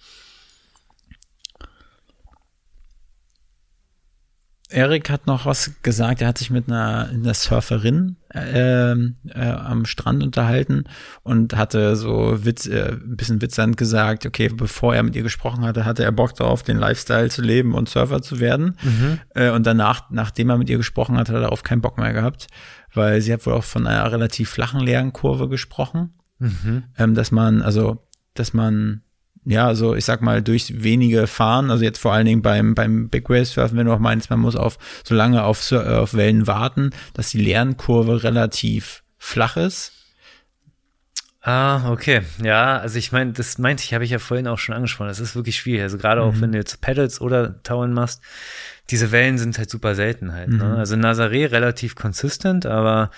Erik hat noch was gesagt. Er hat sich mit einer, einer Surferin äh, äh, am Strand unterhalten und hatte so Witz, äh, ein bisschen witzend gesagt, okay, bevor er mit ihr gesprochen hatte, hatte er Bock darauf, den Lifestyle zu leben und Surfer zu werden. Mhm. Äh, und danach, nachdem er mit ihr gesprochen hat, hat er darauf keinen Bock mehr gehabt, weil sie hat wohl auch von einer relativ flachen Lernkurve gesprochen, mhm. ähm, dass man, also, dass man ja, also ich sag mal, durch wenige Fahren, also jetzt vor allen Dingen beim, beim Big Wave Surfen, wenn du auch meinst, man muss auf, so lange auf, auf Wellen warten, dass die Lernkurve relativ flach ist. Ah, okay. Ja, also ich meine, das meinte ich, habe ich ja vorhin auch schon angesprochen. Das ist wirklich schwierig. Also gerade mhm. auch wenn du jetzt Pedals oder Tauen machst, diese Wellen sind halt super selten halt. Ne? Mhm. Ne? Also Nazaré relativ consistent, aber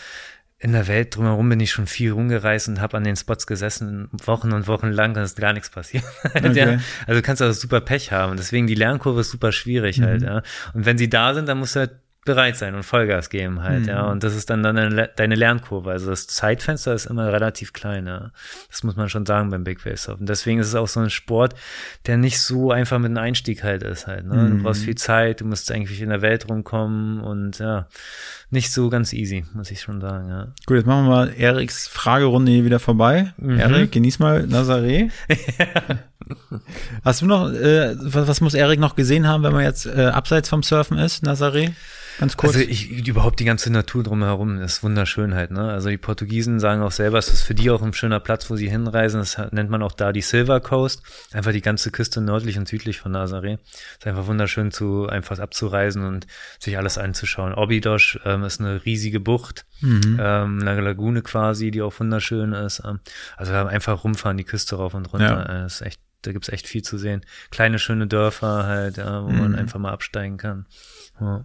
in der Welt drumherum bin ich schon viel rumgereist und habe an den Spots gesessen, Wochen und Wochen lang, da ist gar nichts passiert. [LAUGHS] Okay. ja, also du kannst auch super Pech haben. Deswegen die Lernkurve ist super schwierig halt, mhm. ja. Und wenn sie da sind, dann musst du halt bereit sein und Vollgas geben halt, mhm. ja. Und das ist dann, dann deine, deine Lernkurve. Also das Zeitfenster ist immer relativ klein, ja. Das muss man schon sagen beim Big Wave Surfen. Deswegen ist es auch so ein Sport, der nicht so einfach mit einem Einstieg halt ist halt, ne. Mhm. Du brauchst viel Zeit, du musst eigentlich in der Welt rumkommen und ja, nicht so ganz easy, muss ich schon sagen, ja. Gut, jetzt machen wir mal Eriks Fragerunde hier wieder vorbei. Mhm. Erik, genieß mal Nazaré. [LAUGHS] Hast du noch, äh, was, was muss Erik noch gesehen haben, wenn man jetzt äh, abseits vom Surfen ist, Nazaré? Ganz kurz. Also ich, überhaupt die ganze Natur drumherum ist wunderschön halt, ne? Also die Portugiesen sagen auch selber, es ist für die auch ein schöner Platz, wo sie hinreisen. Das nennt man auch da die Silver Coast. Einfach die ganze Küste nördlich und südlich von Nazaré. Ist einfach wunderschön zu, einfach abzureisen und sich alles anzuschauen. Obidos ähm, ist eine riesige Bucht. Mhm. Ähm, eine Lagune quasi, die auch wunderschön ist. Ähm, also einfach rumfahren, die Küste rauf und runter. Ja. Äh, ist echt, da gibt's echt viel zu sehen. Kleine, schöne Dörfer halt, ja, wo mhm. man einfach mal absteigen kann. Ja.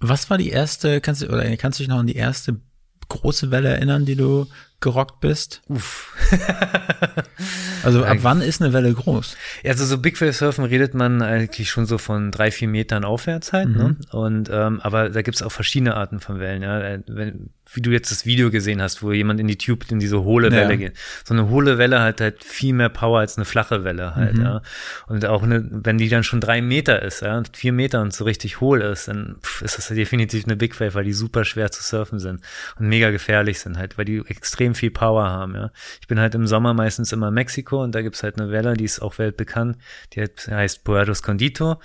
Was war die erste, kannst du, oder kannst du dich noch an die erste große Welle erinnern, die du gerockt bist? Uff. [LAUGHS] also ab wann ist eine Welle groß? Ja, also so Big Wave Surfen redet man eigentlich schon so von drei, vier Metern aufwärts halt, mhm. ne? Und ähm, aber da gibt's auch verschiedene Arten von Wellen, ja. Wenn, wie du jetzt das Video gesehen hast, wo jemand in die Tube in diese hohle Welle ja. geht. So eine hohle Welle hat halt viel mehr Power als eine flache Welle halt, mhm. ja. Und auch eine, wenn die dann schon drei Meter ist, ja, vier Meter und so richtig hohl ist, dann pff, ist das definitiv eine Big Wave, weil die super schwer zu surfen sind und mega gefährlich sind halt, weil die extrem viel Power haben, ja. Ich bin halt im Sommer meistens immer in Mexiko und da gibt's halt eine Welle, die ist auch weltbekannt, die heißt Puerto Escondido.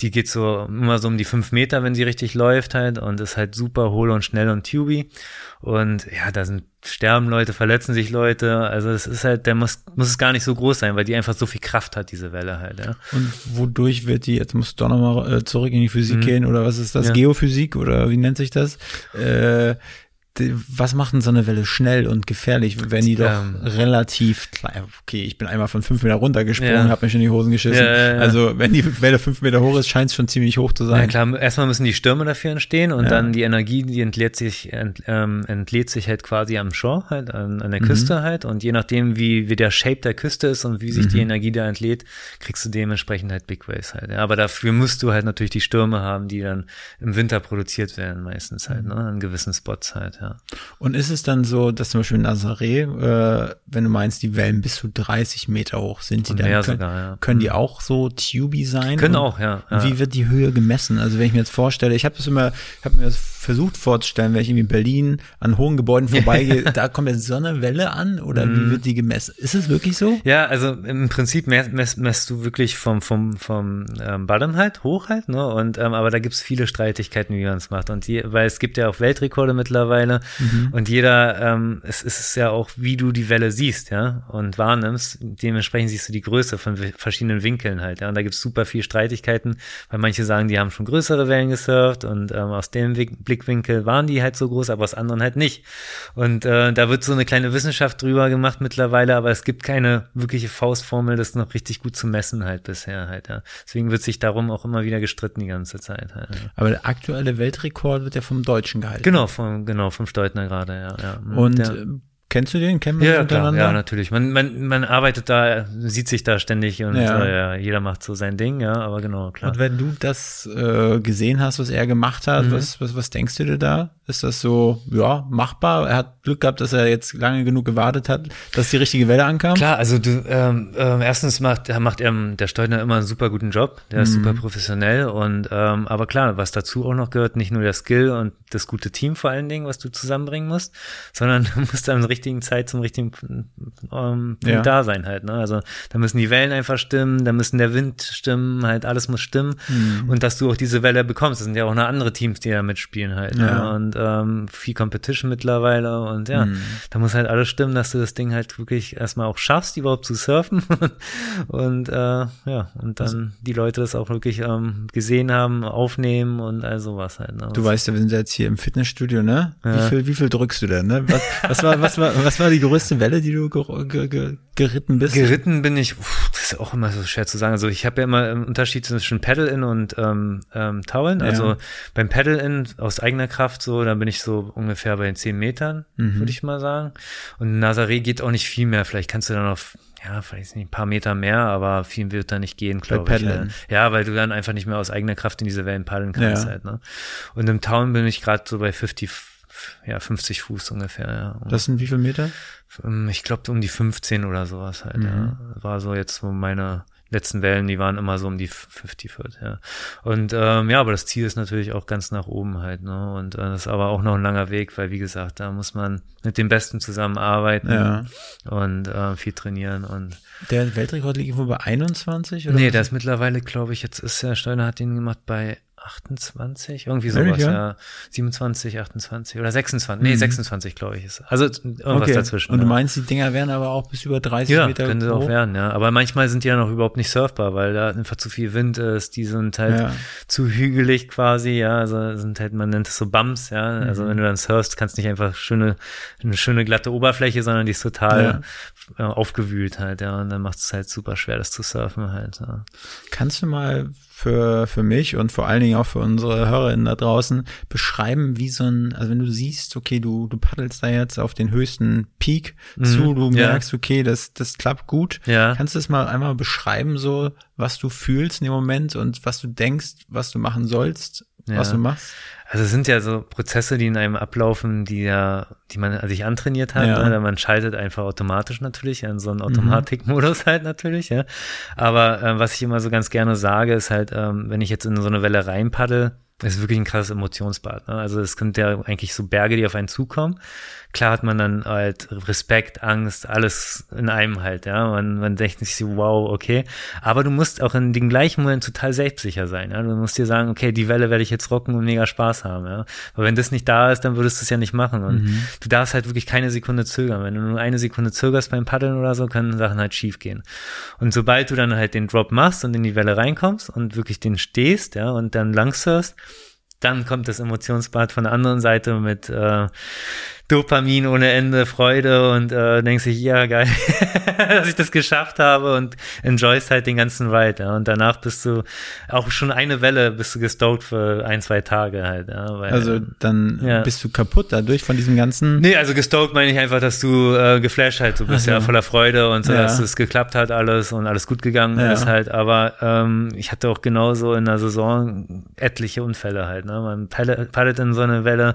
Die geht so immer so um die fünf Meter, wenn sie richtig läuft halt und ist halt super hohl und schnell und tuby. Und ja, da sind sterben Leute, verletzen sich Leute. Also es ist halt, der muss, muss es gar nicht so groß sein, weil die einfach so viel Kraft hat, diese Welle halt. Ja. Und wodurch wird die, jetzt musst du doch nochmal äh, zurück in die Physik mhm. gehen, oder was ist das? Ja. Geophysik oder wie nennt sich das? Äh, was macht denn so eine Welle schnell und gefährlich, wenn die doch ähm, relativ klein, okay, ich bin einmal von fünf Meter runtergesprungen, ja. habe mich in die Hosen geschissen. Ja, ja, also wenn die Welle fünf Meter hoch ist, scheint es schon ziemlich hoch zu sein. Ja klar, erstmal müssen die Stürme dafür entstehen und dann die Energie, die entlädt sich, ent, ähm, entlädt sich halt quasi am Shore, halt an, an der mhm. Küste halt und je nachdem, wie, wie der Shape der Küste ist und wie sich mhm. die Energie da entlädt, kriegst du dementsprechend halt Big Waves halt. Aber dafür musst du halt natürlich die Stürme haben, die dann im Winter produziert werden meistens halt, mhm. ne, an gewissen Spots halt, ja. Und ist es dann so, dass zum Beispiel in Nazaré, äh, wenn du meinst, die Wellen bis zu 30 Meter hoch sind, die dann können, sogar, ja. können die auch so tuby sein? Können Und auch, ja. ja. Wie wird die Höhe gemessen? Also wenn ich mir jetzt vorstelle, ich habe das immer, ich habe mir das versucht vorzustellen, wenn ich irgendwie in Berlin an hohen Gebäuden vorbeigehe, [LAUGHS] da kommt jetzt so eine Welle an oder Mhm. wie wird die gemessen? Ist es wirklich so? Ja, also im Prinzip mess, mess, messt du wirklich vom, vom, vom ähm, Bottom halt, hoch halt, ne? Und ähm, aber da gibt's viele Streitigkeiten, wie man es macht. Und die, weil es gibt ja auch Weltrekorde mittlerweile und jeder, ähm, es, es ist ja auch, wie du die Welle siehst, ja, und wahrnimmst. Dementsprechend siehst du die Größe von verschiedenen Winkeln halt, ja. Und da gibt's super viel Streitigkeiten, weil manche sagen, die haben schon größere Wellen gesurft und ähm, aus dem Blickwinkel waren die halt so groß, aber aus anderen halt nicht. Und äh, da wird so eine kleine Wissenschaft drüber gemacht mittlerweile, aber es gibt keine wirkliche Faustformel, das noch richtig gut zu messen halt bisher halt, ja. Deswegen wird sich darum auch immer wieder gestritten die ganze Zeit halt. Ja. Aber der aktuelle Weltrekord wird ja vom Deutschen gehalten. Genau, vom, genau, vom Steutner gerade, ja. ja. Und ja. Äh, kennst du den? Kennen wir Ja, den klar, untereinander? ja, natürlich. Man, man, man arbeitet da, sieht sich da ständig und Ja. äh, ja, jeder macht so sein Ding, ja, aber genau, klar. Und wenn du das äh, gesehen hast, was er gemacht Mhm. hat, was, was, was denkst du dir da? Ist das so, ja, machbar? Er hat Glück gehabt, dass er jetzt lange genug gewartet hat, dass die richtige Welle ankam? Klar, also du, ähm, ähm, erstens macht, macht er, der Steudner immer einen super guten Job, der ist super professionell und ähm, aber klar, was dazu auch noch gehört, nicht nur der Skill und das gute Team vor allen Dingen, was du zusammenbringen musst, sondern [LAUGHS] du musst an der richtigen Zeit zum richtigen ähm, Ja. da sein halt. Ne? Also da müssen die Wellen einfach stimmen, da müssen der Wind stimmen, halt alles muss stimmen und dass du auch diese Welle bekommst. Das sind ja auch noch andere Teams, die da mitspielen halt. Ja. Ne? Und ähm, viel Competition mittlerweile und ja, da muss halt alles stimmen, dass du das Ding halt wirklich erstmal auch schaffst, überhaupt zu surfen [LAUGHS] und äh, ja, und dann die Leute das auch wirklich ähm, gesehen haben, aufnehmen und all sowas halt. Ne? Du weißt ja, wir sind ja jetzt hier im Fitnessstudio, ne? Wie Ja. viel, wie viel drückst du denn, ne? Was, was war, was war, was war die größte Welle, die du ge ge geritten bist? Geritten bin ich, uff, das ist auch immer so schwer zu sagen. Also ich habe ja immer einen Unterschied zwischen Paddle-In und ähm, ähm, Taueln. Ja. Also beim Paddle-In aus eigener Kraft so, da bin ich so ungefähr bei den 10 Metern, Mhm. würde ich mal sagen. Und Nazaré geht auch nicht viel mehr. Vielleicht kannst du dann auf, ja, vielleicht nicht ein paar Meter mehr, aber viel wird da nicht gehen, glaube ich. Ja. ja, weil du dann einfach nicht mehr aus eigener Kraft in diese Wellen paddeln kannst Ja. halt. Ne? Und im Tauen bin ich gerade so bei 50, ja, 50 Fuß ungefähr. Ja. Das sind wie viel Meter? Ähm, Ich glaube um die 15 oder sowas halt, Mhm. ja. War so jetzt so meine letzten Wellen, die waren immer so um die 50 Foot, ja. Und ähm, ja, aber das Ziel ist natürlich auch ganz nach oben halt, ne? Und äh, das ist aber auch noch ein langer Weg, weil wie gesagt, da muss man mit dem Besten zusammenarbeiten Ja. und äh, viel trainieren und Der Weltrekord liegt irgendwo bei 21? Oder nee, der ist mittlerweile, glaube ich, jetzt ist der Steiner hat den gemacht bei 28, irgendwie sowas, Ehrlich, ja? ja. 27, 28 oder 26, nee, 26, glaube ich ist. Also irgendwas Mhm. okay. dazwischen. Und du ja. meinst, die Dinger wären aber auch bis über 30 Ja, Meter können sie hoch? auch werden, ja. Aber manchmal sind die ja noch überhaupt nicht surfbar, weil da einfach zu viel Wind ist. Die sind halt Ja. zu hügelig quasi, ja. Also sind halt, man nennt es so Bumps, ja. Mhm. Also wenn du dann surfst, kannst nicht einfach schöne, eine schöne glatte Oberfläche, sondern die ist total äh, aufgewühlt halt, ja. Und dann macht es halt super schwer, das zu surfen halt. Ja. Kannst du mal für, für mich und vor allen Dingen auch für unsere HörerInnen da draußen beschreiben, wie so ein, also wenn du siehst, okay, du, du paddelst da jetzt auf den höchsten Peak zu, du ja. merkst, okay, das, das klappt gut. Ja. Kannst du das mal einmal beschreiben, so, was du fühlst in dem Moment und was du denkst, was du machen sollst, was Ja. du machst? Also es sind ja so Prozesse, die in einem ablaufen, die ja, die man sich antrainiert hat. Ja. Ne? Man schaltet einfach automatisch natürlich in so einen Automatikmodus [LAUGHS] halt natürlich, ja. Aber äh, was ich immer so ganz gerne sage, ist halt, ähm, wenn ich jetzt in so eine Welle reinpaddel, ist wirklich ein krasses Emotionsbad. Ne? Also es sind ja eigentlich so Berge, die auf einen zukommen. Klar hat man dann halt Respekt, Angst, alles in einem halt, ja. Man, man denkt sich so, wow, okay. Aber du musst auch in dem gleichen Moment total selbstsicher sein, ja. Du musst dir sagen, okay, die Welle werde ich jetzt rocken und mega Spaß haben, ja. Aber wenn das nicht da ist, dann würdest du es ja nicht machen. Und du darfst halt wirklich keine Sekunde zögern. Wenn du nur eine Sekunde zögerst beim Paddeln oder so, können Sachen halt schief gehen. Und sobald du dann halt den Drop machst und in die Welle reinkommst und wirklich den stehst, ja, und dann langsurfst, dann kommt das Emotionsbad von der anderen Seite mit äh, Dopamin ohne Ende, Freude und äh, denkst dich, ja, geil, [LAUGHS] dass ich das geschafft habe und enjoyst halt den ganzen Ride. Ja. Und danach bist du auch schon eine Welle, bist du gestoked für ein, zwei Tage halt. Ja, weil, Also dann Ja. bist du kaputt dadurch von diesem ganzen. Nee, also gestoked meine ich einfach, dass du äh, geflasht halt, du bist Ach ja voller Freude und so, dass es geklappt hat alles und alles gut gegangen ist halt. Aber ähm, ich hatte auch genauso in der Saison etliche Unfälle halt. Ne? Man paddelt in so eine Welle,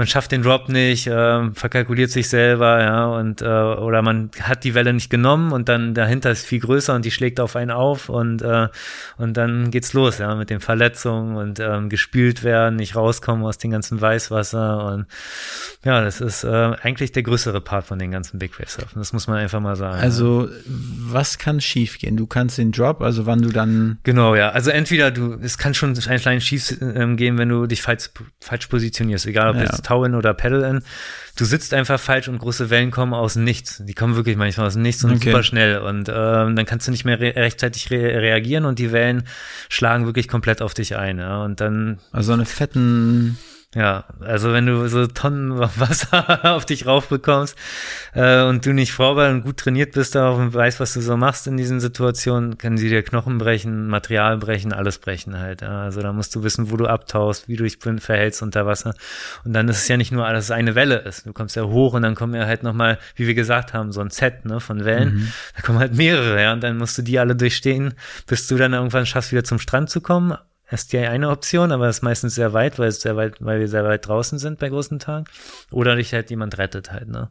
man schafft den Drop nicht, äh, verkalkuliert sich selber, ja, und äh, oder man hat die Welle nicht genommen und dann dahinter ist viel größer und die schlägt auf einen auf und äh, und dann geht's los, ja, mit den Verletzungen und ähm, gespült werden, nicht rauskommen aus dem ganzen Weißwasser und ja, das ist äh, eigentlich der größere Part von den ganzen Big Wave Surfen. Das muss man einfach mal sagen. Also was kann schiefgehen? Du kannst den Drop, also wann du dann Genau, ja. Also entweder du, es kann schon ein kleines schief ähm, gehen, wenn du dich falsch, falsch positionierst, egal ob Ja. jetzt Tau-In oder Pedal-In. Du sitzt einfach falsch und große Wellen kommen aus Nichts. Die kommen wirklich manchmal aus Nichts und Okay. super schnell. Und ähm, dann kannst du nicht mehr re rechtzeitig re reagieren und die Wellen schlagen wirklich komplett auf dich ein. Ja? Und dann also eine fetten ja, also wenn du so Tonnen [LAUGHS] Wasser auf dich rauf bekommst äh, und du nicht vorbereitet und gut trainiert bist darauf und weißt, was du so machst in diesen Situationen, können sie dir Knochen brechen, Material brechen, alles brechen halt. Ja. Also da musst du wissen, wo du abtauchst, wie du dich verhältst unter Wasser. Und dann ist es ja nicht nur, dass es eine Welle ist. Du kommst ja hoch und dann kommen ja halt nochmal, wie wir gesagt haben, so ein Set ne, von Wellen. Da kommen halt mehrere, ja, und dann musst du die alle durchstehen, bis du dann irgendwann schaffst, wieder zum Strand zu kommen ist die eine Option, aber ist meistens sehr weit, weil es sehr weit, weil wir sehr weit draußen sind bei großen Tagen. Oder dich halt jemand rettet halt, ne?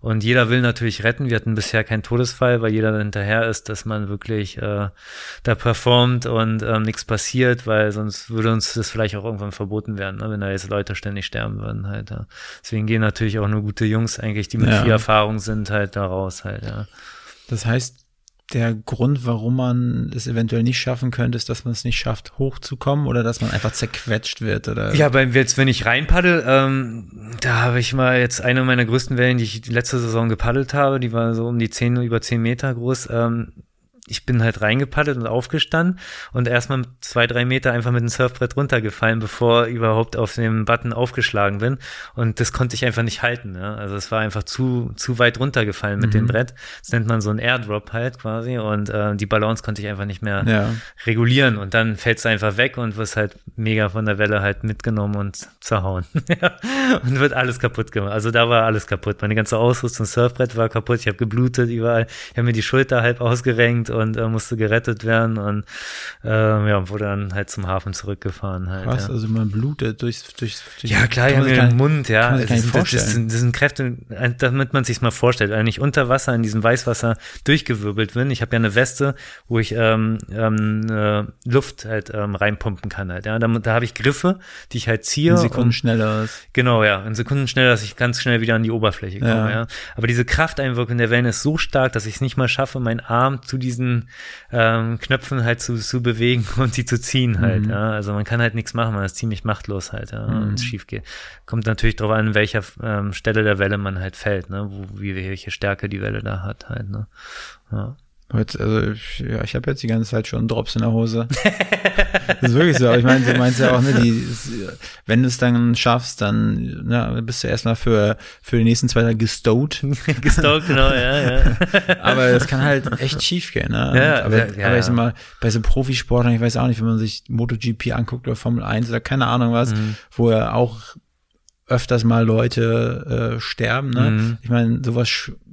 Und jeder will natürlich retten. Wir hatten bisher keinen Todesfall, weil jeder hinterher ist, dass man wirklich äh, da performt und ähm, nichts passiert, weil sonst würde uns das vielleicht auch irgendwann verboten werden, ne? wenn da jetzt Leute ständig sterben würden halt. Ja. Deswegen gehen natürlich auch nur gute Jungs eigentlich, die mit Ja. viel Erfahrung sind, halt da raus halt, ja. Das heißt, der Grund, warum man es eventuell nicht schaffen könnte, ist, dass man es nicht schafft, hochzukommen oder dass man einfach zerquetscht wird oder. Ja, beim jetzt, wenn ich reinpaddel, ähm, da habe ich mal jetzt eine meiner größten Wellen, die ich letzte Saison gepaddelt habe, die war so um die 10, über 10 Meter groß. Ähm, ich bin halt reingepaddelt und aufgestanden und erstmal zwei, drei Meter einfach mit dem Surfbrett runtergefallen, bevor überhaupt auf dem Button aufgeschlagen bin. Und das konnte ich einfach nicht halten. Ja? Also es war einfach zu, zu weit runtergefallen mit dem Brett. Das nennt man so ein Airdrop halt quasi. Und äh, die Balance konnte ich einfach nicht mehr Ja. regulieren und dann fällt es einfach weg und wirst halt mega von der Welle halt mitgenommen und zerhauen. [LAUGHS] Und wird alles kaputt gemacht. Also da war alles kaputt. Meine ganze Ausrüstung, Surfbrett war kaputt, ich habe geblutet überall. Ich habe mir die Schulter halb ausgerenkt und äh, musste gerettet werden und äh, ja, wurde dann halt zum Hafen zurückgefahren halt. Krass, ja. also man blutet durch, durch, durch Ja, klar, ja, sich mit dem Mund, ja. sich Das sind, das, sind, das sind Kräfte, damit man sich's mal vorstellt. Wenn ich unter Wasser in diesem Weißwasser durchgewirbelt bin, ich habe ja eine Weste, wo ich ähm, ähm, äh, Luft halt ähm, reinpumpen kann halt. Ja, da, da habe ich Griffe, die ich halt ziehe. in Sekunden und- schneller ist. Genau, ja. In Sekunden schneller, dass ich ganz schnell wieder an die Oberfläche komme, Ja. ja. Aber diese Krafteinwirkung der Wellen ist so stark, dass ich es nicht mal schaffe, meinen Arm zu diesen ähm, Knöpfen halt zu, zu bewegen [LAUGHS] und die zu ziehen halt, Mhm. ja. Also man kann halt nichts machen, man ist ziemlich machtlos halt, ja, wenn es schief geht. Kommt natürlich darauf an, welcher ähm, Stelle der Welle man halt fällt, ne, wo, wie, welche Stärke die Welle da hat halt, ne. Ja. Heute, also, ich- ja, ich habe jetzt die ganze Zeit schon Drops in der Hose. [LAUGHS] das ist wirklich so. Aber ich meine, du meinst ja auch, ne, die, wenn du es dann schaffst, dann na, bist du erstmal für, für die nächsten zwei Tage gestowt. [LAUGHS] Gestalkt, genau, ja, ja. [LAUGHS] Aber es kann halt echt schief gehen. Ne? Ja, aber, ja, ja, aber ich sag ja. mal, bei so Profisportlern, ich weiß auch nicht, wenn man sich MotoGP anguckt oder Formel 1 oder keine Ahnung was, Mhm. wo ja auch öfters mal Leute äh, sterben. Ne? Mhm. Ich meine, sowas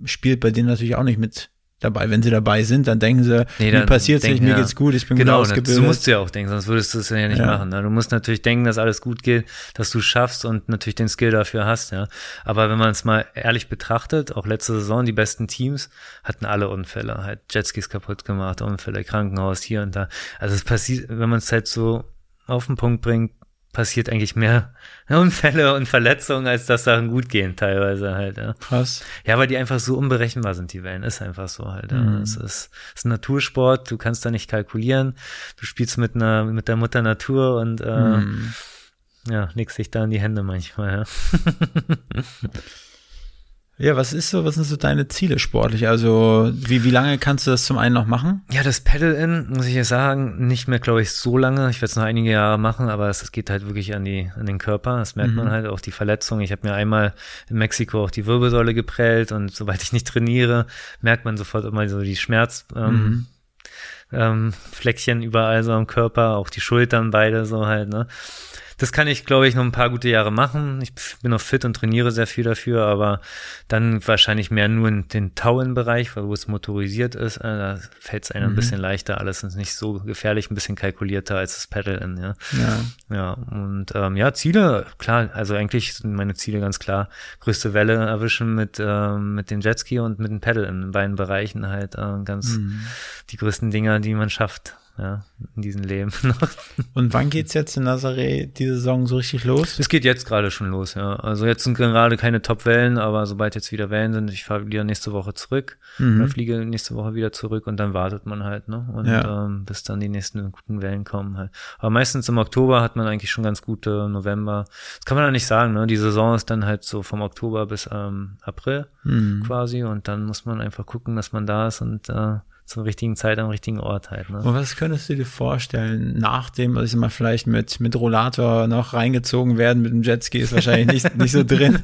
spielt bei denen natürlich auch nicht mit dabei. Wenn sie dabei sind, dann denken sie, Nee, mir dann passiert's nicht, denken, mir ja. geht's gut, ich bin genau, gut ausgebildet. so musst du ja auch denken, sonst würdest du es ja nicht Ja. machen. Ne? Du musst natürlich denken, dass alles gut geht, dass du schaffst und natürlich den Skill dafür hast. Ja, aber wenn man es mal ehrlich betrachtet, auch letzte Saison die besten Teams hatten alle Unfälle, halt Jetskis kaputt gemacht, Unfälle, Krankenhaus hier und da. Also es passiert, wenn man es halt so auf den Punkt bringt, passiert eigentlich mehr [LAUGHS] Unfälle und Verletzungen, als dass Sachen gut gehen teilweise halt. Ja. Krass. Ja, weil die einfach so unberechenbar sind, die Wellen. Ist einfach so halt. Ja. Mhm. Es ist, es ist ein Natursport, du kannst da nicht kalkulieren. Du spielst mit einer, mit der Mutter Natur und äh, Hm. ja, legst dich da in die Hände manchmal, ja. [LAUGHS] Ja, was ist so, was sind so deine Ziele sportlich? Also, wie, wie lange kannst du das zum einen noch machen? Ja, das Pedal-In, muss ich jetzt sagen, nicht mehr, glaube ich, so lange. Ich werde es noch einige Jahre machen, aber es, es geht halt wirklich an die, an den Körper. Das merkt man halt auch die Verletzung. Ich habe mir einmal in Mexiko auch die Wirbelsäule geprellt und sobald ich nicht trainiere, merkt man sofort immer so die Schmerz, ähm, ähm, Fleckchen überall so am Körper, auch die Schultern beide so halt, ne. Das kann ich, glaube ich, noch ein paar gute Jahre machen. Ich bin noch fit und trainiere sehr viel dafür, aber dann wahrscheinlich mehr nur in den Tauen-Bereich, wo es motorisiert ist. Äh, da fällt es einem mhm. ein bisschen leichter, alles ist nicht so gefährlich, ein bisschen kalkulierter als das Pedal-In, ja. Ja. Ja, und ähm, ja, Ziele, klar, also eigentlich sind meine Ziele ganz klar, größte Welle erwischen mit, ähm, mit dem Jetski und mit dem Pedal in beiden Bereichen halt äh, ganz mhm. die größten Dinger, die man schafft ja, in diesem Leben [LAUGHS] noch. Und wann geht's jetzt in Nazaré die Saison so richtig los? Es geht jetzt gerade schon los, ja. Also jetzt sind gerade keine Top-Wellen, aber sobald jetzt wieder Wellen sind, ich fahre wieder nächste Woche zurück, mhm. oder fliege nächste Woche wieder zurück und dann wartet man halt, ne? Und ja. ähm, bis dann die nächsten guten Wellen kommen halt. Aber meistens im Oktober hat man eigentlich schon ganz gute November. Das kann man ja nicht sagen, ne? Die Saison ist dann halt so vom Oktober bis ähm, April mhm. quasi und dann muss man einfach gucken, dass man da ist und äh, zur richtigen Zeit am richtigen Ort halt. Ne? Und was könntest du dir vorstellen, nachdem, also ich mal vielleicht mit, mit Rollator noch reingezogen werden, mit dem Jetski ist wahrscheinlich nicht, [LAUGHS] nicht so drin.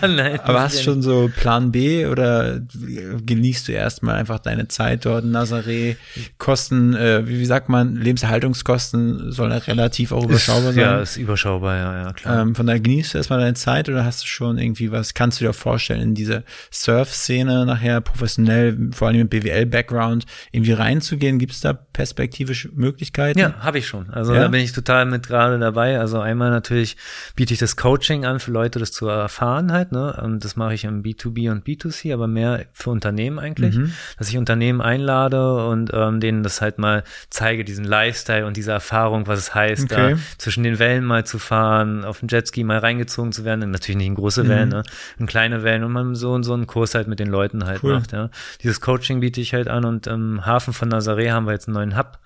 ja, nein, Aber hast du schon so Plan B oder genießt du erstmal einfach deine Zeit dort in Nazaré? Kosten, äh, wie, wie sagt man, Lebenserhaltungskosten sollen relativ auch überschaubar ist, sein. Ja, ist überschaubar, ja, ja, klar. Ähm, von daher genießt du erstmal deine Zeit oder hast du schon irgendwie was, kannst du dir vorstellen, in diese Surf-Szene nachher professionell vor allem mit BWL-Background irgendwie reinzugehen? Gibt es da perspektivische Möglichkeiten? Ja, habe ich schon. Also ja? da bin ich total mit gerade dabei. Also einmal natürlich biete ich das Coaching an für Leute, das zu erfahren halt. Ne? Und das mache ich im B2B und B2C, aber mehr für Unternehmen eigentlich. Mhm. Dass ich Unternehmen einlade und ähm, denen das halt mal zeige, diesen Lifestyle und diese Erfahrung, was es heißt, okay. da zwischen den Wellen mal zu fahren, auf dem Jetski mal reingezogen zu werden. Natürlich nicht in große Wellen, mhm. ne? in kleine Wellen und man so und so einen Kurs halt mit den Leuten halt cool. macht. Ja? Dieses Coaching Coaching biete ich halt an und im Hafen von Nazaré haben wir jetzt einen neuen Hub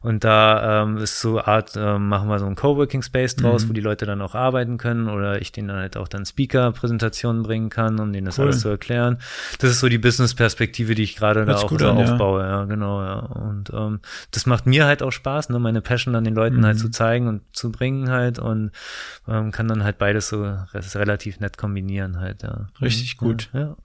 und da ähm, ist so Art, ähm, machen wir so einen Coworking Space draus, mhm. wo die Leute dann auch arbeiten können oder ich denen dann halt auch dann Speaker-Präsentationen bringen kann, um denen das cool. alles zu erklären. Das ist so die Business-Perspektive, die ich gerade da auch so an, aufbaue, ja. ja. genau, ja. Und ähm, das macht mir halt auch Spaß, ne, meine Passion dann den Leuten halt mhm. halt zu zeigen und zu bringen halt und ähm, kann dann halt beides so relativ nett kombinieren halt, ja. Richtig gut. ja.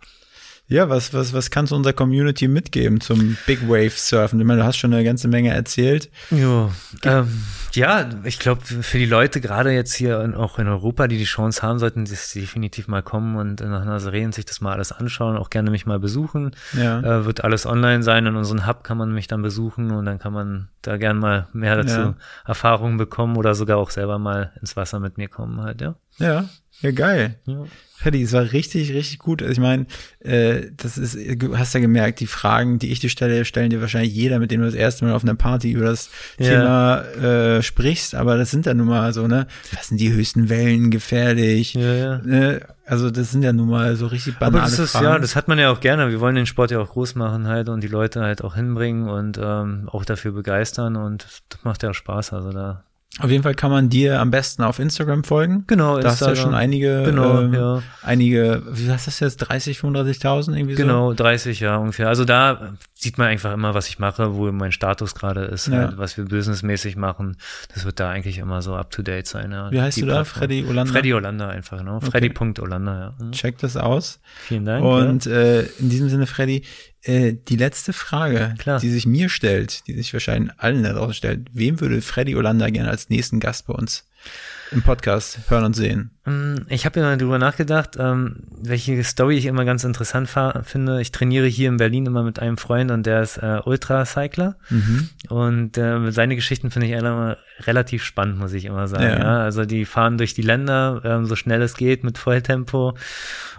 Ja, was, was, was kannst du unserer Community mitgeben zum Big Wave Surfen? Ich meine, du hast schon eine ganze Menge erzählt. Jo, ähm, ja, ich glaube, für die Leute, gerade jetzt hier in, auch in Europa, die die Chance haben, sollten sie definitiv mal kommen und nach Nazaré sich das mal alles anschauen, auch gerne mich mal besuchen. Ja. Äh, wird alles online sein. In unserem Hub kann man mich dann besuchen und dann kann man da gerne mal mehr dazu ja. Erfahrungen bekommen oder sogar auch selber mal ins Wasser mit mir kommen halt, ja. Ja, ja, geil. Ja. Freddy, es war richtig, richtig gut. Also ich meine, äh, das ist, du hast ja gemerkt, die Fragen, die ich dir stelle, stellen dir wahrscheinlich jeder, mit dem du das erste Mal auf einer Party über das ja. Thema äh, sprichst, aber das sind ja nun mal so, ne? Was sind die höchsten Wellen gefährlich? Ja, ja. Ne? Also das sind ja nun mal so richtig banale aber das ist, Fragen. Ja, das hat man ja auch gerne. Wir wollen den Sport ja auch groß machen halt und die Leute halt auch hinbringen und ähm, auch dafür begeistern und das macht ja auch Spaß. Also da auf jeden Fall kann man dir am besten auf Instagram folgen. Genau, da hast du ja schon einige, genau, ähm, ja. einige, wie heißt das jetzt, 30, 35.000 irgendwie so? Genau, 30, ja, ungefähr. Also da sieht man einfach immer, was ich mache, wo mein Status gerade ist, ja. halt, was wir businessmäßig machen. Das wird da eigentlich immer so up to date sein, ja. Wie heißt du da? Freddy Olander? Freddy Olander einfach, ne? Okay. Freddy.Olander, ja. Check das aus. Vielen Dank. Und äh, in diesem Sinne, Freddy, äh, die letzte Frage, Klar. die sich mir stellt, die sich wahrscheinlich allen da draußen stellt, wem würde Freddy Olander gerne als nächsten Gast bei uns im Podcast hören und sehen? Mm, ich habe immer darüber nachgedacht, ähm, welche Story ich immer ganz interessant finde. Ich trainiere hier in Berlin immer mit einem Freund und der ist äh, Ultracycler. Mhm. Und äh, seine Geschichten finde ich immer relativ spannend, muss ich immer sagen. Ja. ja. Also die fahren durch die Länder, ähm, so schnell es geht, mit Volltempo,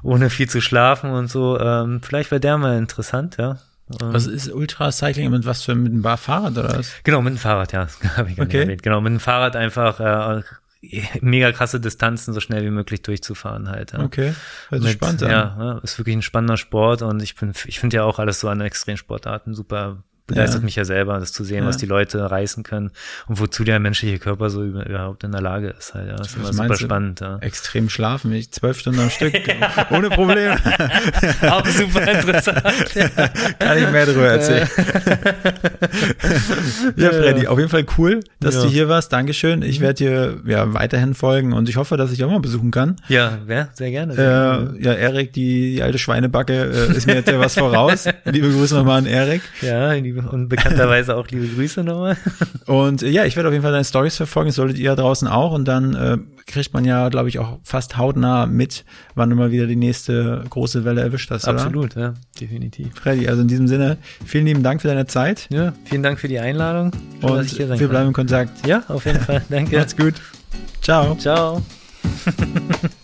ohne viel zu schlafen und so. Ähm, vielleicht wäre der mal interessant, ja. Was ist Ultracycling mit was für mit einem Fahrrad oder was? Genau, mit dem Fahrrad, ja. [LAUGHS] Habe ich gar okay. nicht erwähnt. Genau, mit dem Fahrrad einfach äh, [LAUGHS] mega krasse Distanzen so schnell wie möglich durchzufahren halt. Ja. Okay, hört sich spannend an. Ja, ja, ist wirklich ein spannender Sport und ich bin, ich finde ja auch alles so an Extremsportarten super begeistert ja. mich ja selber, das zu sehen, ja. was die Leute reißen können und wozu der menschliche Körper so überhaupt in der Lage ist. Halt, ja. Das ist immer super spannend. Ja. Extrem schlafen, ich zwölf Stunden am Stück, [LAUGHS] ohne Probleme. [LAUGHS] Auch super interessant. [LAUGHS] Kann ich mehr darüber erzählen. ja, Freddy, auf jeden Fall cool, dass du hier warst. Dankeschön. Ich werde dir ja weiterhin folgen und ich hoffe, dass ich auch mal besuchen kann. Ja, ja sehr gerne. Sehr äh. Ja, Erik, die, die alte Schweinebacke, äh, ist mir jetzt ja was voraus. Liebe Grüße nochmal an Erik. Ja, die liebe und bekannterweise [LAUGHS] auch liebe Grüße nochmal. Und äh, ja, ich werde auf jeden Fall deine Stories verfolgen, das solltet ihr da draußen auch. Und dann äh, kriegt man ja, glaube ich, auch fast hautnah mit, wann du mal wieder die nächste große Welle erwischt hast. Absolut, oder? ja, definitiv. Freddy, also in diesem Sinne, vielen lieben Dank für deine Zeit. Ja, vielen Dank für die Einladung. Schön, und wir kann. bleiben in Kontakt. Ja, auf jeden Fall. Danke. Macht's gut. Ciao. Ciao. [LAUGHS]